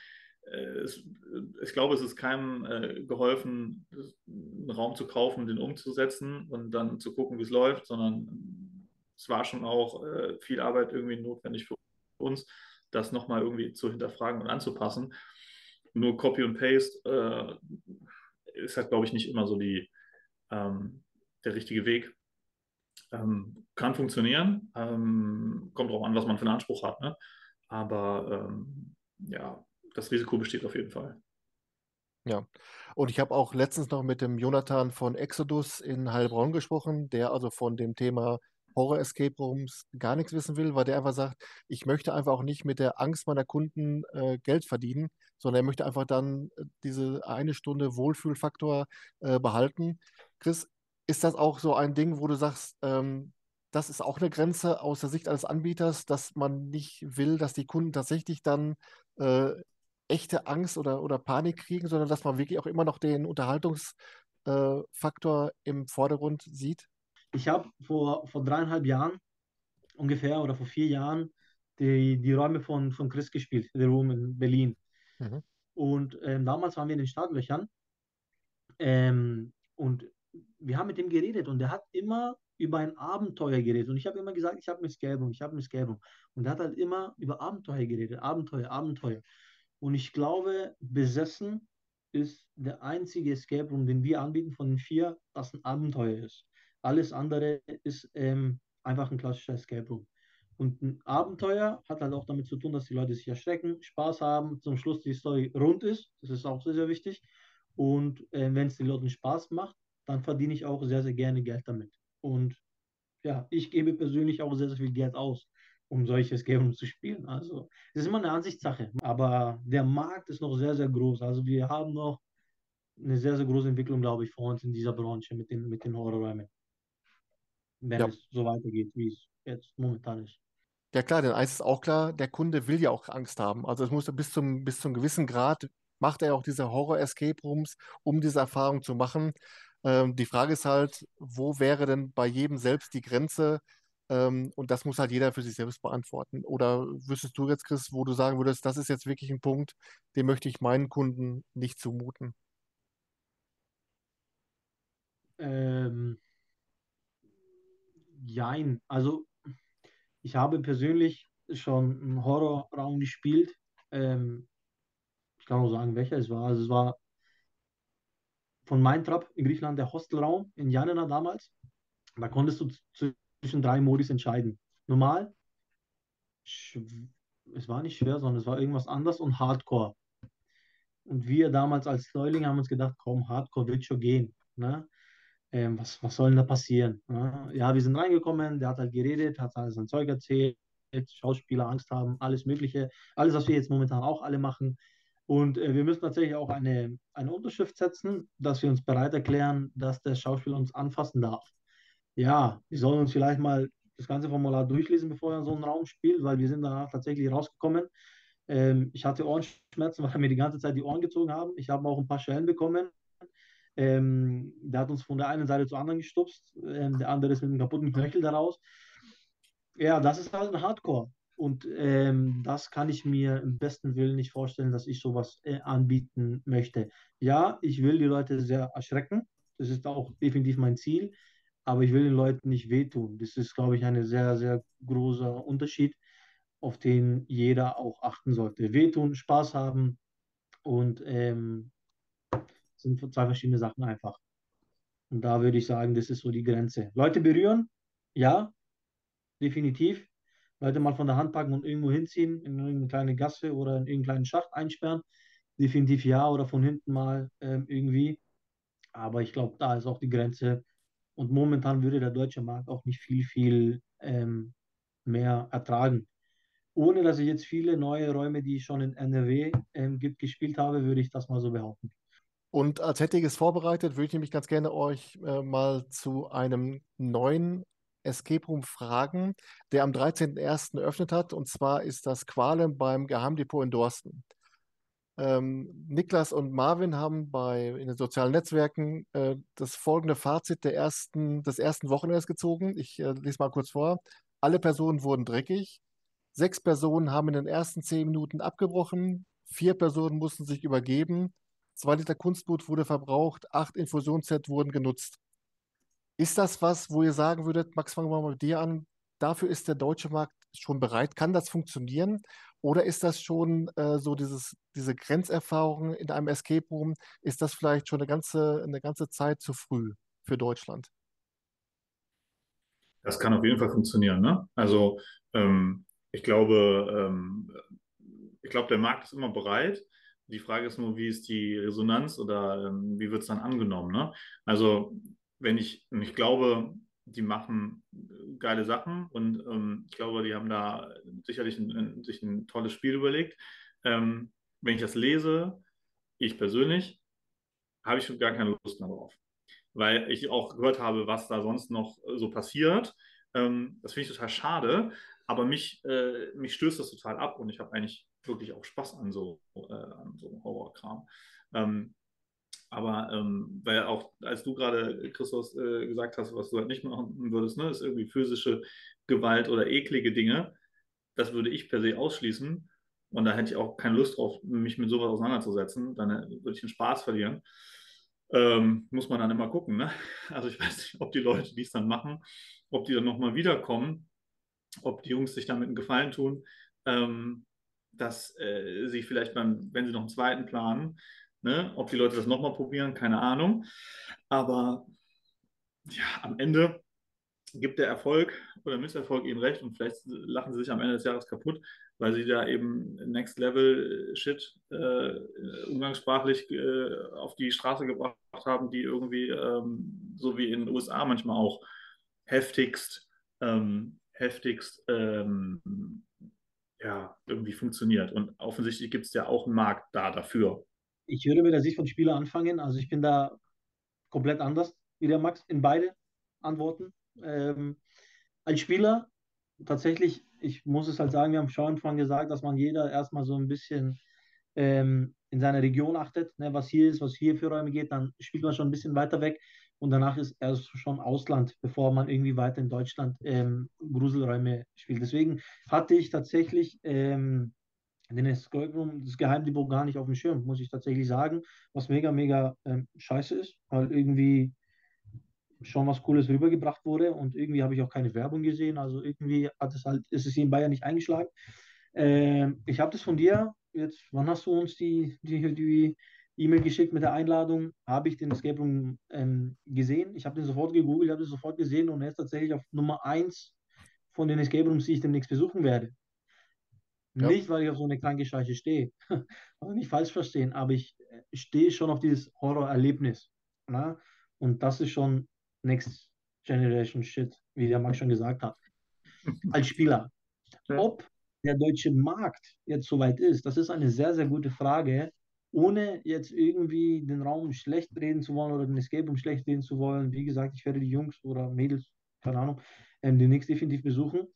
ich glaube, es ist keinem äh, geholfen, einen Raum zu kaufen, den umzusetzen und dann zu gucken, wie es läuft, sondern es war schon auch äh, viel Arbeit irgendwie notwendig für uns, das nochmal irgendwie zu hinterfragen und anzupassen. Nur Copy und Paste äh, ist halt, glaube ich, nicht immer so die, ähm, der richtige Weg. Ähm, kann funktionieren, ähm, kommt auch an, was man für einen Anspruch hat. Ne? Aber ja, das Risiko besteht auf jeden Fall. Ja, und ich habe auch letztens noch mit dem Jonathan von Exodus in Heilbronn gesprochen, der also von dem Thema Horror Escape Rooms gar nichts wissen will, weil der einfach sagt, ich möchte einfach auch nicht mit der Angst meiner Kunden äh, Geld verdienen, sondern er möchte einfach dann äh, diese eine Stunde Wohlfühlfaktor äh, behalten. Chris, ist das auch so ein Ding, wo du sagst, ähm, das ist auch eine Grenze aus der Sicht eines Anbieters, dass man nicht will, dass die Kunden tatsächlich dann äh, echte Angst oder, oder Panik kriegen, sondern dass man wirklich auch immer noch den Unterhaltungsfaktor äh, im Vordergrund sieht? Ich habe vor, vor dreieinhalb Jahren ungefähr oder vor vier Jahren die, die Räume von, von Chris gespielt, The Room in Berlin. Mhm. Und ähm, damals waren wir in den Startlöchern ähm, und wir haben mit ihm geredet und er hat immer über ein Abenteuer geredet. Und ich habe immer gesagt, ich habe Escape Room, ich habe Escape Room. Und er hat halt immer über Abenteuer geredet, Abenteuer, Abenteuer. Und ich glaube, besessen ist der einzige Escape Room, den wir anbieten von den vier, das ein Abenteuer ist. Alles andere ist ähm, einfach ein klassischer Escape Room. Und ein Abenteuer hat halt auch damit zu tun, dass die Leute sich erschrecken, Spaß haben, zum Schluss die Story rund ist. Das ist auch sehr, sehr wichtig. Und äh, wenn es den Leuten Spaß macht, dann verdiene ich auch sehr, sehr gerne Geld damit. Und ja, ich gebe persönlich auch sehr, sehr viel Geld aus um solches Game zu spielen. Also es ist immer eine Ansichtssache. Aber der Markt ist noch sehr, sehr groß. Also wir haben noch eine sehr, sehr große Entwicklung, glaube ich, vor uns in dieser Branche mit den, mit den Horrorräumen. Wenn ja. es so weitergeht, wie es jetzt momentan ist. Ja klar, denn eins ist auch klar, der Kunde will ja auch Angst haben. Also es muss bis zum, bis zum gewissen Grad macht er auch diese Horror-Escape Rooms, um diese Erfahrung zu machen. Ähm, die Frage ist halt, wo wäre denn bei jedem selbst die Grenze, ähm, und das muss halt jeder für sich selbst beantworten. Oder wüsstest du jetzt, Chris, wo du sagen würdest, das ist jetzt wirklich ein Punkt, den möchte ich meinen Kunden nicht zumuten? Ähm, jein. Also ich habe persönlich schon einen Horrorraum gespielt. Ähm, ich kann auch sagen, welcher es war. Also es war von Maintrap in Griechenland der Hostelraum in Janina damals. Da konntest du zu zwischen drei Modis entscheiden. Normal, es war nicht schwer, sondern es war irgendwas anderes und Hardcore. Und wir damals als Neuling haben uns gedacht, komm, Hardcore wird schon gehen. Ne? Ähm, was, was soll denn da passieren? Ne? Ja, wir sind reingekommen, der hat halt geredet, hat alles sein Zeug erzählt, Schauspieler Angst haben, alles Mögliche, alles, was wir jetzt momentan auch alle machen. Und äh, wir müssen tatsächlich auch eine, eine Unterschrift setzen, dass wir uns bereit erklären, dass der Schauspieler uns anfassen darf ja, wir sollen uns vielleicht mal das ganze Formular durchlesen, bevor er in so einen Raum spielt, weil wir sind danach tatsächlich rausgekommen. Ähm, ich hatte Ohrenschmerzen, weil mir die ganze Zeit die Ohren gezogen haben. Ich habe auch ein paar Schellen bekommen. Ähm, der hat uns von der einen Seite zur anderen gestupst. Ähm, der andere ist mit einem kaputten Knöchel daraus. Ja, das ist halt ein Hardcore. Und ähm, das kann ich mir im besten Willen nicht vorstellen, dass ich sowas äh, anbieten möchte. Ja, ich will die Leute sehr erschrecken. Das ist auch definitiv mein Ziel aber ich will den Leuten nicht wehtun. Das ist, glaube ich, ein sehr, sehr großer Unterschied, auf den jeder auch achten sollte. Wehtun, Spaß haben und ähm, sind zwei verschiedene Sachen einfach. Und da würde ich sagen, das ist so die Grenze. Leute berühren, ja, definitiv. Leute mal von der Hand packen und irgendwo hinziehen, in irgendeine kleine Gasse oder in irgendeinen Schacht einsperren, definitiv ja. Oder von hinten mal ähm, irgendwie. Aber ich glaube, da ist auch die Grenze, und momentan würde der deutsche Markt auch nicht viel, viel ähm, mehr ertragen. Ohne dass ich jetzt viele neue Räume, die ich schon in NRW ähm, gibt, gespielt habe, würde ich das mal so behaupten. Und als hätte ich es vorbereitet, würde ich nämlich ganz gerne euch äh, mal zu einem neuen Escape Room fragen, der am 13.01. eröffnet hat. Und zwar ist das Qualem beim Geheimdepot in Dorsten. Ähm, Niklas und Marvin haben bei, in den sozialen Netzwerken äh, das folgende Fazit der ersten, des ersten Wochenendes gezogen. Ich äh, lese mal kurz vor. Alle Personen wurden dreckig. Sechs Personen haben in den ersten zehn Minuten abgebrochen. Vier Personen mussten sich übergeben. Zwei Liter Kunstblut wurde verbraucht. Acht Infusionssets wurden genutzt. Ist das was, wo ihr sagen würdet, Max, fangen wir mal mit dir an, dafür ist der deutsche Markt schon bereit? Kann das funktionieren? Oder ist das schon äh, so dieses, diese Grenzerfahrung in einem Escape Room, ist das vielleicht schon eine ganze, eine ganze Zeit zu früh für Deutschland? Das kann auf jeden Fall funktionieren. Ne? Also ähm, ich glaube, ähm, ich glaube, der Markt ist immer bereit. Die Frage ist nur, wie ist die Resonanz oder ähm, wie wird es dann angenommen? Ne? Also wenn ich, ich glaube, die machen geile Sachen und ähm, ich glaube, die haben da sicherlich ein, ein, sich ein tolles Spiel überlegt. Ähm, wenn ich das lese, ich persönlich, habe ich schon gar keine Lust mehr drauf. Weil ich auch gehört habe, was da sonst noch so passiert. Ähm, das finde ich total schade, aber mich, äh, mich stößt das total ab und ich habe eigentlich wirklich auch Spaß an so, äh, an so Horrorkram. Ähm, aber ähm, weil auch, als du gerade, Christus, äh, gesagt hast, was du halt nicht machen würdest, ne, ist irgendwie physische Gewalt oder eklige Dinge. Das würde ich per se ausschließen. Und da hätte ich auch keine Lust drauf, mich mit sowas auseinanderzusetzen. Dann äh, würde ich den Spaß verlieren. Ähm, muss man dann immer gucken. Ne? Also ich weiß nicht, ob die Leute, die es dann machen, ob die dann nochmal wiederkommen, ob die Jungs sich damit einen Gefallen tun, ähm, dass äh, sie vielleicht beim, wenn sie noch einen zweiten planen, Ne? Ob die Leute das nochmal probieren, keine Ahnung. Aber ja, am Ende gibt der Erfolg oder Misserfolg ihnen recht und vielleicht lachen sie sich am Ende des Jahres kaputt, weil sie da eben Next Level Shit äh, umgangssprachlich äh, auf die Straße gebracht haben, die irgendwie, ähm, so wie in den USA manchmal auch, heftigst, ähm, heftigst ähm, ja, irgendwie funktioniert. Und offensichtlich gibt es ja auch einen Markt da dafür. Ich würde mit der Sicht von Spieler anfangen. Also ich bin da komplett anders wie der Max in beide Antworten. Ähm, als Spieler tatsächlich, ich muss es halt sagen, wir haben schon Anfang gesagt, dass man jeder erstmal so ein bisschen ähm, in seiner Region achtet, ne, was hier ist, was hier für Räume geht, dann spielt man schon ein bisschen weiter weg und danach ist erst schon Ausland, bevor man irgendwie weiter in Deutschland ähm, Gruselräume spielt. Deswegen hatte ich tatsächlich ähm, den Escape Room, das Geheimdepot gar nicht auf dem Schirm, muss ich tatsächlich sagen, was mega, mega ähm, scheiße ist, weil irgendwie schon was Cooles rübergebracht wurde und irgendwie habe ich auch keine Werbung gesehen, also irgendwie hat es halt, ist es hier in Bayern nicht eingeschlagen. Ähm, ich habe das von dir, jetzt, wann hast du uns die, die, die E-Mail geschickt mit der Einladung, habe ich den Escape Room ähm, gesehen, ich habe den sofort gegoogelt, habe den sofort gesehen und er ist tatsächlich auf Nummer 1 von den Escape Rooms, die ich demnächst besuchen werde. Ja. Nicht, weil ich auf so eine kranke Scheiße stehe. also nicht falsch verstehen, aber ich äh, stehe schon auf dieses Horrorerlebnis. Ne? Und das ist schon Next Generation Shit, wie der Max schon gesagt hat. Als Spieler. Ja. Ob der deutsche Markt jetzt soweit ist, das ist eine sehr, sehr gute Frage, ohne jetzt irgendwie den Raum schlecht reden zu wollen oder den Escape Room schlecht reden zu wollen. Wie gesagt, ich werde die Jungs oder Mädels, keine Ahnung, ähm, demnächst definitiv besuchen.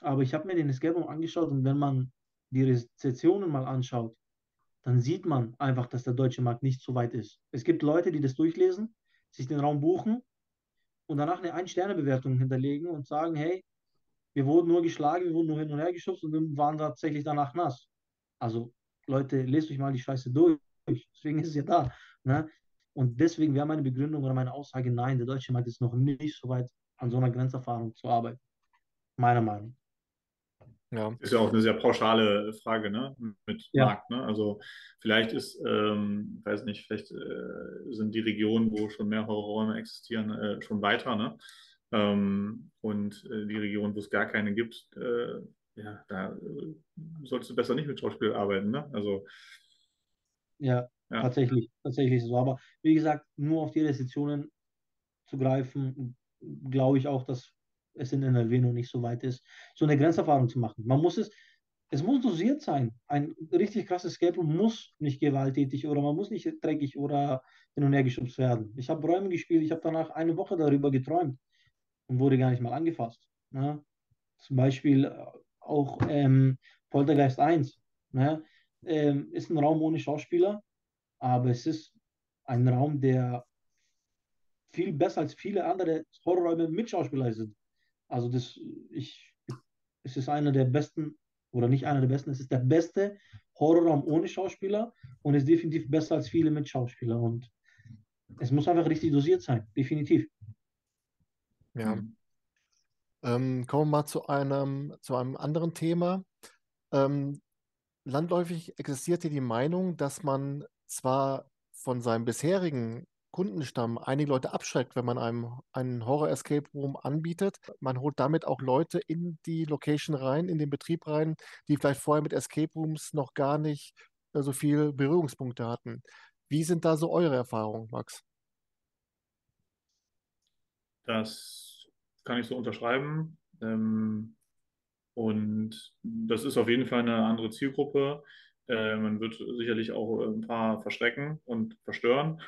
Aber ich habe mir den Escape Room angeschaut und wenn man die Rezessionen mal anschaut, dann sieht man einfach, dass der deutsche Markt nicht so weit ist. Es gibt Leute, die das durchlesen, sich den Raum buchen und danach eine Ein-Sterne-Bewertung hinterlegen und sagen, hey, wir wurden nur geschlagen, wir wurden nur hin und her geschubst und wir waren tatsächlich danach nass. Also Leute, lest euch mal die Scheiße durch. Deswegen ist es ja da. Ne? Und deswegen wäre meine Begründung oder meine Aussage, nein, der deutsche Markt ist noch nicht so weit, an so einer Grenzerfahrung zu arbeiten. Meiner Meinung. Ja. Ist ja auch eine sehr pauschale Frage, ne? Mit ja. Markt, ne? Also vielleicht ist, ähm, weiß nicht, vielleicht äh, sind die Regionen, wo schon mehrere Räume existieren, äh, schon weiter, ne? Ähm, und äh, die Regionen, wo es gar keine gibt, äh, ja, da äh, solltest du besser nicht mit Schauspiel arbeiten, ne? Also ja, ja, tatsächlich, tatsächlich so. Aber wie gesagt, nur auf die Investitionen zu greifen, glaube ich auch, dass es in NRW noch nicht so weit ist, so eine Grenzerfahrung zu machen. Man muss es, es muss dosiert sein. Ein richtig krasses Escape muss nicht gewalttätig oder man muss nicht dreckig oder hin und her geschubst werden. Ich habe Räume gespielt, ich habe danach eine Woche darüber geträumt und wurde gar nicht mal angefasst. Ne? Zum Beispiel äh, auch ähm, Poltergeist 1. Ne? Ähm, ist ein Raum ohne Schauspieler, aber es ist ein Raum, der viel besser als viele andere Horrorräume mit Schauspielern sind. Also das, ich, es ist einer der besten, oder nicht einer der besten, es ist der beste Horrorraum ohne Schauspieler und ist definitiv besser als viele mit Schauspieler. Und es muss einfach richtig dosiert sein, definitiv. Ja. Ähm, kommen wir mal zu einem, zu einem anderen Thema. Ähm, landläufig existiert hier die Meinung, dass man zwar von seinem bisherigen Kundenstamm einige Leute abschreckt, wenn man einem einen Horror-Escape Room anbietet. Man holt damit auch Leute in die Location rein, in den Betrieb rein, die vielleicht vorher mit Escape Rooms noch gar nicht äh, so viel Berührungspunkte hatten. Wie sind da so eure Erfahrungen, Max? Das kann ich so unterschreiben. Ähm, und das ist auf jeden Fall eine andere Zielgruppe. Äh, man wird sicherlich auch ein paar verschrecken und verstören.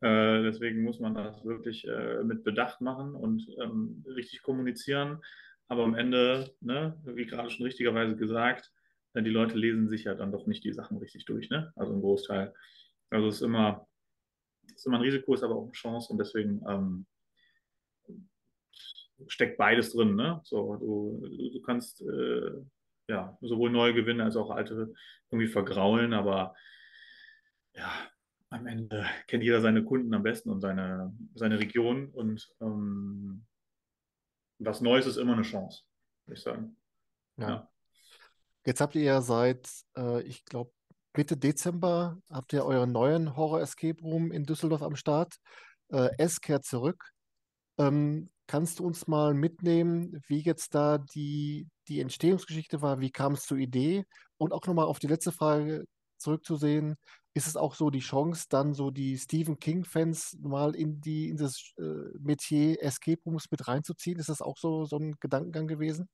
Äh, deswegen muss man das wirklich äh, mit Bedacht machen und ähm, richtig kommunizieren. Aber am Ende, ne, wie gerade schon richtigerweise gesagt, äh, die Leute lesen sich ja dann doch nicht die Sachen richtig durch, ne? Also ein Großteil. Also es ist immer, es ist immer ein Risiko, ist aber auch eine Chance und deswegen ähm, steckt beides drin, ne? So, du, du kannst äh, ja sowohl neue Gewinne als auch alte irgendwie vergraulen, aber ja, am Ende kennt jeder seine Kunden am besten und seine, seine Region und ähm, was Neues ist immer eine Chance, würde ich sagen. Ja. ja. Jetzt habt ihr ja seit, äh, ich glaube, Mitte Dezember habt ihr euren neuen Horror Escape Room in Düsseldorf am Start. Äh, S kehrt zurück. Ähm, kannst du uns mal mitnehmen, wie jetzt da die, die Entstehungsgeschichte war? Wie kam es zur Idee? Und auch nochmal auf die letzte Frage zurückzusehen ist es auch so die Chance, dann so die Stephen King-Fans mal in die in das äh, Metier Escape Rooms mit reinzuziehen? Ist das auch so, so ein Gedankengang gewesen?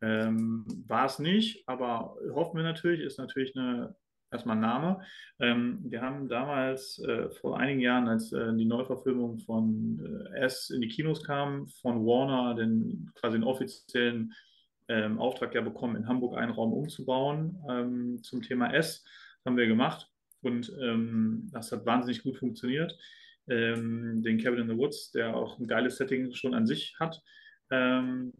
Ähm, war es nicht, aber hoffen wir natürlich, ist natürlich eine, erstmal ein Name. Ähm, wir haben damals äh, vor einigen Jahren, als äh, die Neuverfilmung von äh, S in die Kinos kam, von Warner den quasi den offiziellen ähm, Auftrag ja bekommen, in Hamburg einen Raum umzubauen ähm, zum Thema S haben wir gemacht und ähm, das hat wahnsinnig gut funktioniert. Ähm, den Cabin in the Woods, der auch ein geiles Setting schon an sich hat, ähm,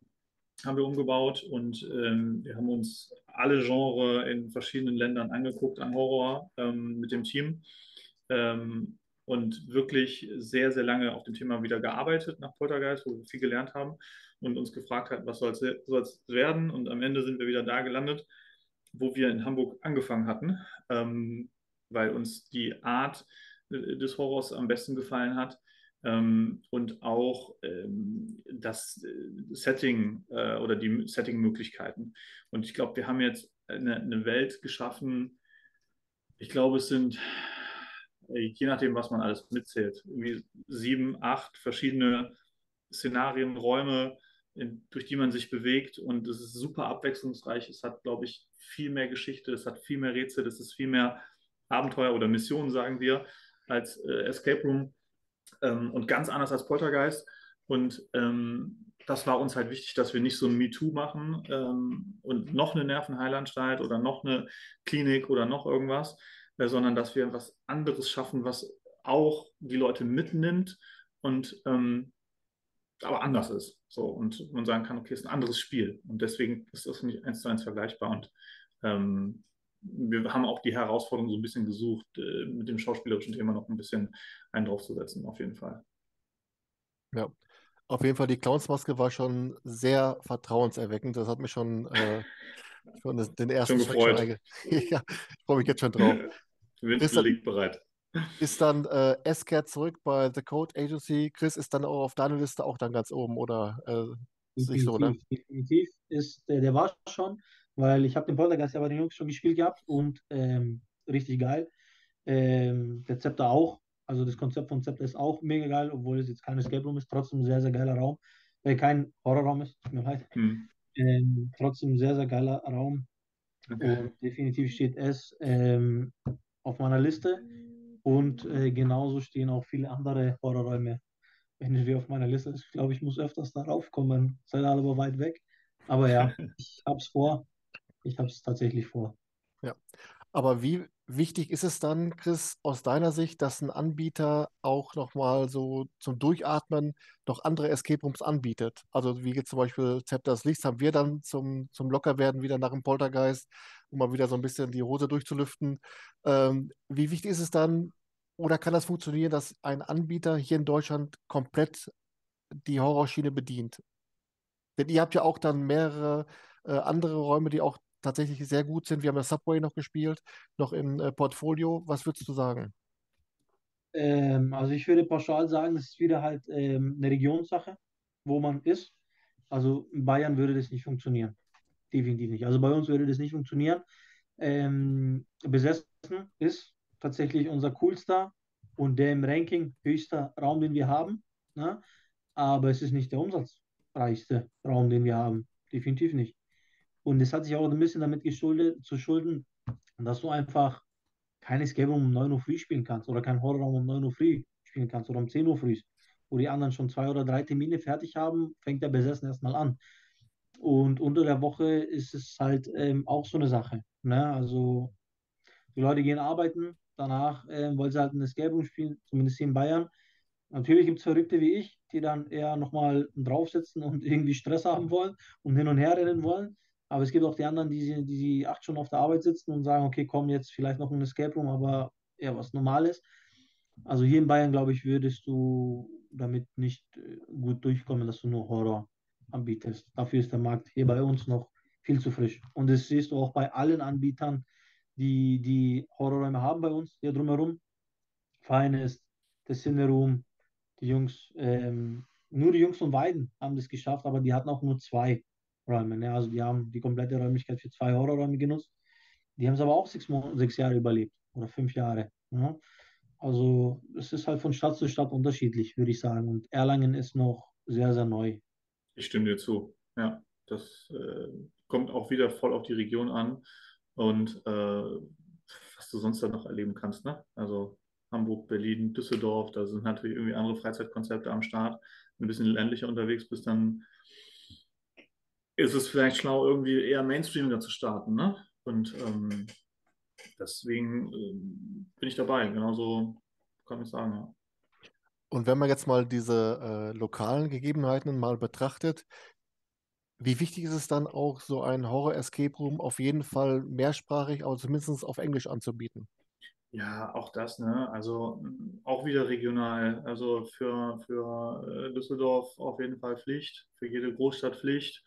haben wir umgebaut und ähm, wir haben uns alle Genres in verschiedenen Ländern angeguckt an Horror mit dem Team und wirklich sehr, sehr lange auf dem Thema wieder gearbeitet nach Poltergeist, wo wir viel gelernt haben und uns gefragt hatten, was soll es werden und am Ende sind wir wieder da gelandet wo wir in Hamburg angefangen hatten, ähm, weil uns die Art äh, des Horrors am besten gefallen hat. Ähm, und auch ähm, das äh, Setting äh, oder die Setting-Möglichkeiten. Und ich glaube, wir haben jetzt eine, eine, Welt geschaffen. Ich glaube, es sind, äh, je nachdem, was man alles mitzählt, sieben, acht verschiedene Szenarien, Räume, durch die man sich bewegt. Und es ist super abwechslungsreich. Es hat, glaube ich, viel mehr Geschichte, es hat viel mehr Rätsel, es ist viel mehr Abenteuer oder Mission, sagen wir, als äh, Escape Room ähm, und ganz anders als Poltergeist. Und ähm, das war uns halt wichtig, dass wir nicht so ein MeToo machen ähm, und noch eine Nervenheilanstalt oder noch eine Klinik oder noch irgendwas, äh, sondern dass wir was anderes schaffen, was auch die Leute mitnimmt und ähm, aber anders ist. So, und man sagen kann, okay, es ist ein anderes Spiel. Und deswegen ist das nicht eins zu eins vergleichbar. Und ähm, wir haben auch die Herausforderung so ein bisschen gesucht, äh, mit dem schauspielerischen Thema noch ein bisschen einen draufzusetzen, auf jeden Fall. Ja, auf jeden Fall, die Clownsmaske war schon sehr vertrauenserweckend. Das hat mich schon, äh, schon den ersten schon gefreut. Schon ja, ich freue mich jetzt schon drauf. Winston liegt bereit. Ist dann äh, S-Cat zurück bei The Code Agency. Chris ist dann auch auf deiner Liste auch dann ganz oben, oder? Äh, ist nicht so, ne? Definitiv ist, der, der war schon weil ich habe den Poltergeist ja bei den Jungs schon gespielt gehabt und ähm, richtig geil. Ähm, der Zepter auch, also das Konzept von Zepter ist auch mega geil, obwohl es jetzt kein Escape Room ist, trotzdem ein sehr, sehr geiler Raum, weil kein Horrorraum ist, tut mir leid. Hm. Ähm, trotzdem ein sehr, sehr geiler Raum. Okay. Und definitiv steht es ähm, auf meiner Liste. Und äh, genauso stehen auch viele andere Horrorräume. Wenn wir auf meiner Liste ist, ich glaube, ich muss öfters darauf kommen. Seid alle aber weit weg. Aber ja, ich habe es vor. Ich habe es tatsächlich vor. Ja. Aber wie wichtig ist es dann, Chris, aus deiner Sicht, dass ein Anbieter auch nochmal so zum Durchatmen noch andere Escape Rooms anbietet? Also wie jetzt zum Beispiel Zepters Lichts haben wir dann zum, zum Lockerwerden wieder nach dem Poltergeist, um mal wieder so ein bisschen die Hose durchzulüften. Ähm, wie wichtig ist es dann, oder kann das funktionieren, dass ein Anbieter hier in Deutschland komplett die Horrorschiene bedient? Denn ihr habt ja auch dann mehrere äh, andere Räume, die auch tatsächlich sehr gut sind. Wir haben das Subway noch gespielt, noch im äh, Portfolio. Was würdest du sagen? Ähm, also ich würde pauschal sagen, das ist wieder halt ähm, eine Regionssache, wo man ist. Also in Bayern würde das nicht funktionieren. Definitiv nicht. Also bei uns würde das nicht funktionieren. Ähm, besessen ist tatsächlich unser coolster und der im Ranking höchster Raum, den wir haben. Ne? Aber es ist nicht der umsatzreichste Raum, den wir haben. Definitiv nicht. Und es hat sich auch ein bisschen damit geschuldet, zu schulden, dass du einfach kein Escape um 9 Uhr früh spielen kannst oder kein Horrorraum um 9 Uhr früh spielen kannst oder um 10 Uhr früh, wo die anderen schon zwei oder drei Termine fertig haben, fängt der Besessen erstmal an. Und unter der Woche ist es halt ähm, auch so eine Sache. Ne? Also die Leute gehen arbeiten, danach äh, wollen sie halt ein Escape spielen, zumindest hier in Bayern. Natürlich gibt es Verrückte wie ich, die dann eher nochmal draufsitzen und irgendwie Stress haben wollen und hin und her rennen wollen. Aber es gibt auch die anderen, die, die, die acht Stunden auf der Arbeit sitzen und sagen, okay, komm jetzt vielleicht noch ein Escape Room, aber eher was Normales. Also hier in Bayern, glaube ich, würdest du damit nicht äh, gut durchkommen, dass du nur Horror anbietest. Dafür ist der Markt hier bei uns noch viel zu frisch. Und das siehst du auch bei allen Anbietern, die die Horrorräume haben bei uns hier drumherum. Finest, der Cine Room, die Jungs, ähm, nur die Jungs von Weiden haben das geschafft, aber die hatten auch nur zwei. Räume. Ne? Also die haben die komplette Räumlichkeit für zwei Horrorräume genutzt. Die haben es aber auch sechs, sechs Jahre überlebt oder fünf Jahre. Ne? Also es ist halt von Stadt zu Stadt unterschiedlich, würde ich sagen. Und Erlangen ist noch sehr, sehr neu. Ich stimme dir zu. Ja, das äh, kommt auch wieder voll auf die Region an und äh, was du sonst da noch erleben kannst. Ne? Also Hamburg, Berlin, Düsseldorf, da sind natürlich irgendwie andere Freizeitkonzepte am Start. Ein bisschen ländlicher unterwegs bist, dann ist es vielleicht schlau, irgendwie eher Mainstreamiger zu starten. Ne? Und ähm, deswegen ähm, bin ich dabei. Genauso kann ich sagen, ja. Und wenn man jetzt mal diese äh, lokalen Gegebenheiten mal betrachtet, wie wichtig ist es dann auch, so ein Horror-Escape Room auf jeden Fall mehrsprachig, aber zumindest auf Englisch anzubieten? Ja, auch das, ne? Also auch wieder regional. Also für, für äh, Düsseldorf auf jeden Fall Pflicht, für jede Großstadt Pflicht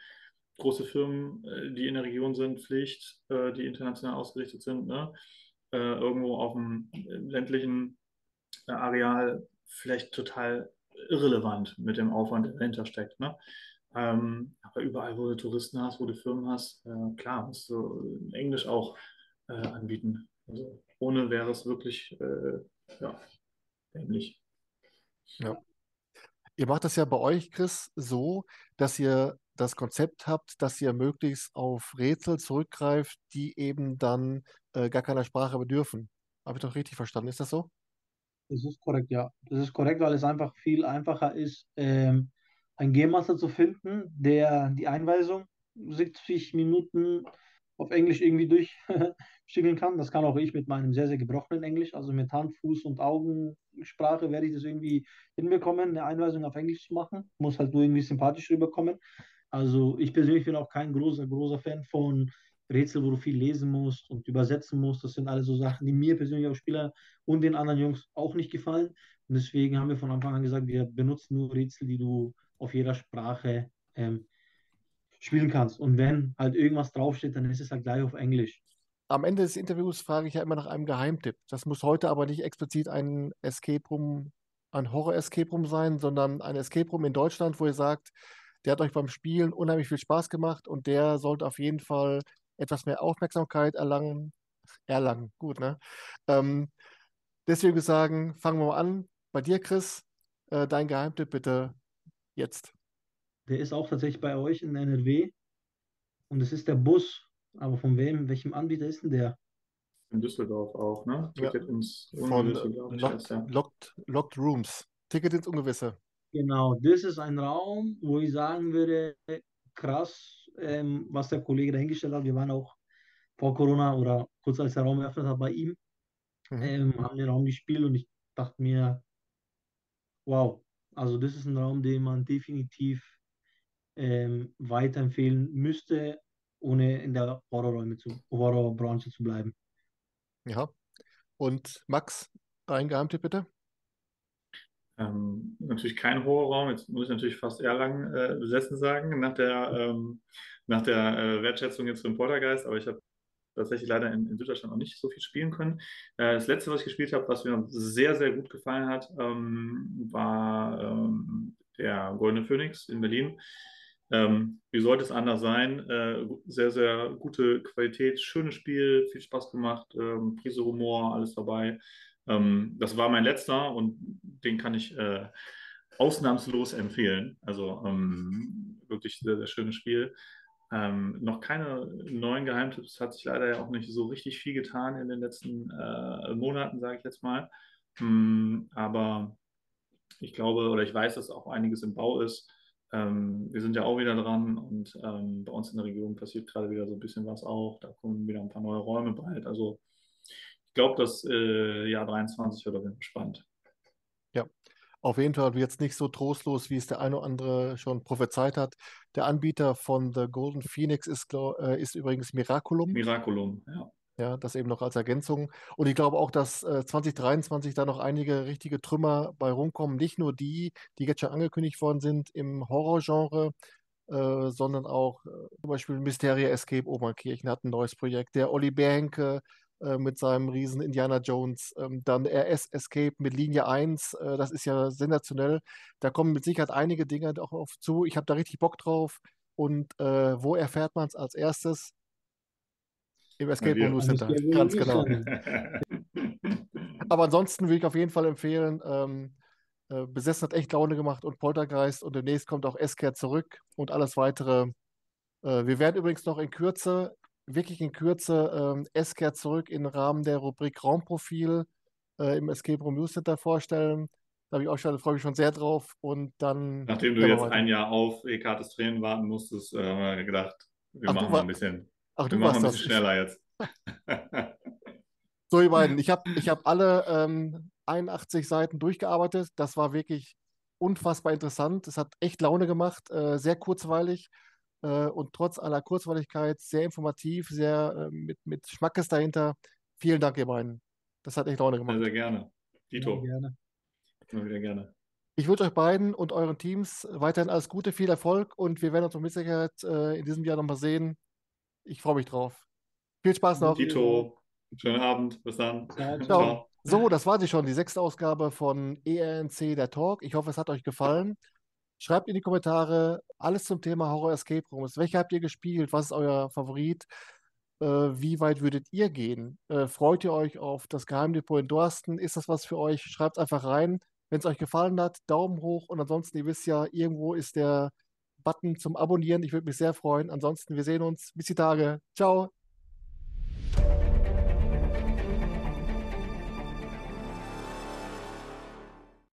große Firmen, äh, die in der Region sind, Pflicht, äh, die international ausgerichtet sind, ne? Irgendwo auf dem ländlichen Areal vielleicht total irrelevant mit dem Aufwand, der dahinter steckt. Ne? Ähm, aber überall, wo du Touristen hast, wo du Firmen hast, äh, klar, musst du Englisch auch äh, anbieten. Also ohne wäre es wirklich äh, ja, dämlich. Ja. Ihr macht das ja bei euch, Chris, so, dass ihr das Konzept habt, dass ihr möglichst auf Rätsel zurückgreift, die eben dann äh, gar keiner Sprache bedürfen. Habe ich doch richtig verstanden? Ist das so? Das ist korrekt, ja. Das ist korrekt, weil es einfach viel einfacher ist, ähm, einen Game Master zu finden, der die Einweisung 70 Minuten auf Englisch irgendwie durchstückeln kann. Das kann auch ich mit meinem sehr, sehr gebrochenen Englisch, also mit Hand, Fuß und Augensprache werde ich das irgendwie hinbekommen, eine Einweisung auf Englisch zu machen. Muss halt nur irgendwie sympathisch rüberkommen. Also ich persönlich bin auch kein großer, großer Fan von Rätsel, wo du viel lesen musst und übersetzen musst. Das sind alles so Sachen, die mir persönlich als Spieler und den anderen Jungs auch nicht gefallen. Und deswegen haben wir von Anfang an gesagt, wir benutzen nur Rätsel, die du auf jeder Sprache ähm, spielen kannst. Und wenn halt irgendwas draufsteht, dann ist es halt gleich auf Englisch. Am Ende des Interviews frage ich ja immer nach einem Geheimtipp. Das muss heute aber nicht explizit ein Escape Room, ein Horror-Escape Room sein, sondern ein Escape Room in Deutschland, wo ihr sagt, der hat euch beim Spielen unheimlich viel Spaß gemacht und der sollte auf jeden Fall etwas mehr Aufmerksamkeit erlangen. Erlangen, gut, ne? Ähm, deswegen sagen, fangen wir mal an. Bei dir, Chris, äh, dein Geheimtipp bitte jetzt. Der ist auch tatsächlich bei euch in NRW. Und es ist der Bus. Aber von wem? Welchem Anbieter ist denn der? In Düsseldorf auch, ne? Ja. Ticket ins Von Locked. Locked, Locked Rooms. Ticket ins Ungewisse. Genau, das ist ein Raum, wo ich sagen würde, krass, ähm, was der Kollege dahingestellt hat. Wir waren auch vor Corona oder kurz als der Raum eröffnet hat bei ihm, Mhm. ähm, haben den Raum gespielt und ich dachte mir, wow, also das ist ein Raum, den man definitiv ähm, weiterempfehlen müsste, ohne in der Horrorräume zu, Horrorbranche zu bleiben. Ja. Und Max, dein Geheimtipp bitte? Ähm, natürlich kein Horrorraum, jetzt muss ich natürlich fast Erlangen äh, besessen sagen, nach der, ähm, nach der äh, Wertschätzung jetzt für den Poltergeist, aber ich habe tatsächlich leider in, in Süddeutschland noch nicht so viel spielen können. Äh, das letzte, was ich gespielt habe, was mir sehr, sehr gut gefallen hat, ähm, war ähm, der Goldene Phönix in Berlin. Ähm, wie sollte es anders sein? Äh, sehr, sehr gute Qualität, schönes Spiel, viel Spaß gemacht, ähm, Prise Humor, alles dabei. Ähm, das war mein letzter und den kann ich äh, ausnahmslos empfehlen. Also ähm, wirklich sehr, sehr schönes Spiel. Ähm, noch keine neuen Geheimtipps, hat sich leider ja auch nicht so richtig viel getan in den letzten äh, Monaten, sage ich jetzt mal. Mm, aber ich glaube oder ich weiß, dass auch einiges im Bau ist. Ähm, wir sind ja auch wieder dran und ähm, bei uns in der Region passiert gerade wieder so ein bisschen was auch. Da kommen wieder ein paar neue Räume bald. Also ich glaube, das äh, Jahr 23 wird auf jeden Fall spannend. Auf jeden Fall wird es nicht so trostlos, wie es der eine oder andere schon prophezeit hat. Der Anbieter von The Golden Phoenix ist, glaub, äh, ist übrigens Miraculum. Miraculum, ja. Ja, das eben noch als Ergänzung. Und ich glaube auch, dass äh, 2023 da noch einige richtige Trümmer bei rumkommen. Nicht nur die, die jetzt schon angekündigt worden sind im Horrorgenre, äh, sondern auch äh, zum Beispiel Mysteria Escape Obernkirchen hat ein neues Projekt. Der Olli Bernke äh, mit seinem riesen Indiana Jones. Ähm, dann RS Escape mit Linie 1. äh, das ist ja sensationell. Da kommen mit Sicherheit einige Dinge auch auf zu. Ich habe da richtig Bock drauf. Und äh, wo erfährt man es als erstes? Im Escape. Room Center. Ganz genau. Aber ansonsten würde ich auf jeden Fall empfehlen, ähm, äh, Besessen hat echt Laune gemacht und Poltergeist und demnächst kommt auch Escare zurück und alles weitere. Äh, wir werden übrigens noch in Kürze, wirklich in Kürze, ähm, Escare zurück im Rahmen der Rubrik Raumprofil äh, im Escape Room News Center vorstellen. Da habe ich auch schon, freue mich schon sehr drauf und dann. Nachdem du jetzt ein Jahr auf Ekates Tränen warten musstest, äh, haben wir gedacht, wir Ach, machen mal ein bisschen, Ach, wir du machen ein bisschen schneller jetzt. So, ihr beiden, ich habe ich hab alle ähm, 81 Seiten durchgearbeitet. Das war wirklich unfassbar interessant. Es hat echt Laune gemacht, äh, sehr kurzweilig äh, und trotz aller Kurzweiligkeit sehr informativ, sehr äh, mit, mit Schmackes dahinter. Vielen Dank, ihr beiden. Das hat echt Laune Sehr, gemacht. sehr gerne. Ja, Dito, gerne. immer wieder gerne. Ich wünsche euch beiden und euren Teams weiterhin alles Gute, viel Erfolg und wir werden uns mit Sicherheit äh, in diesem Jahr nochmal sehen. Ich freue mich drauf. Viel Spaß noch. Dito, schönen Abend, bis dann. Ciao, ciao. Ciao. So, das war sie schon, die sechste Ausgabe von ERNC, der Talk. Ich hoffe, es hat euch gefallen. Schreibt in die Kommentare alles zum Thema Horror Escape Rooms. Welche habt ihr gespielt? Was ist euer Favorit? Äh, wie weit würdet ihr gehen? Äh, freut ihr euch auf das Geheimdepot in Dorsten? Ist das was für euch? Schreibt einfach rein. Wenn es euch gefallen hat, Daumen hoch. Und ansonsten, ihr wisst ja, irgendwo ist der Button zum Abonnieren. Ich würde mich sehr freuen. Ansonsten, wir sehen uns. Bis die Tage. Ciao.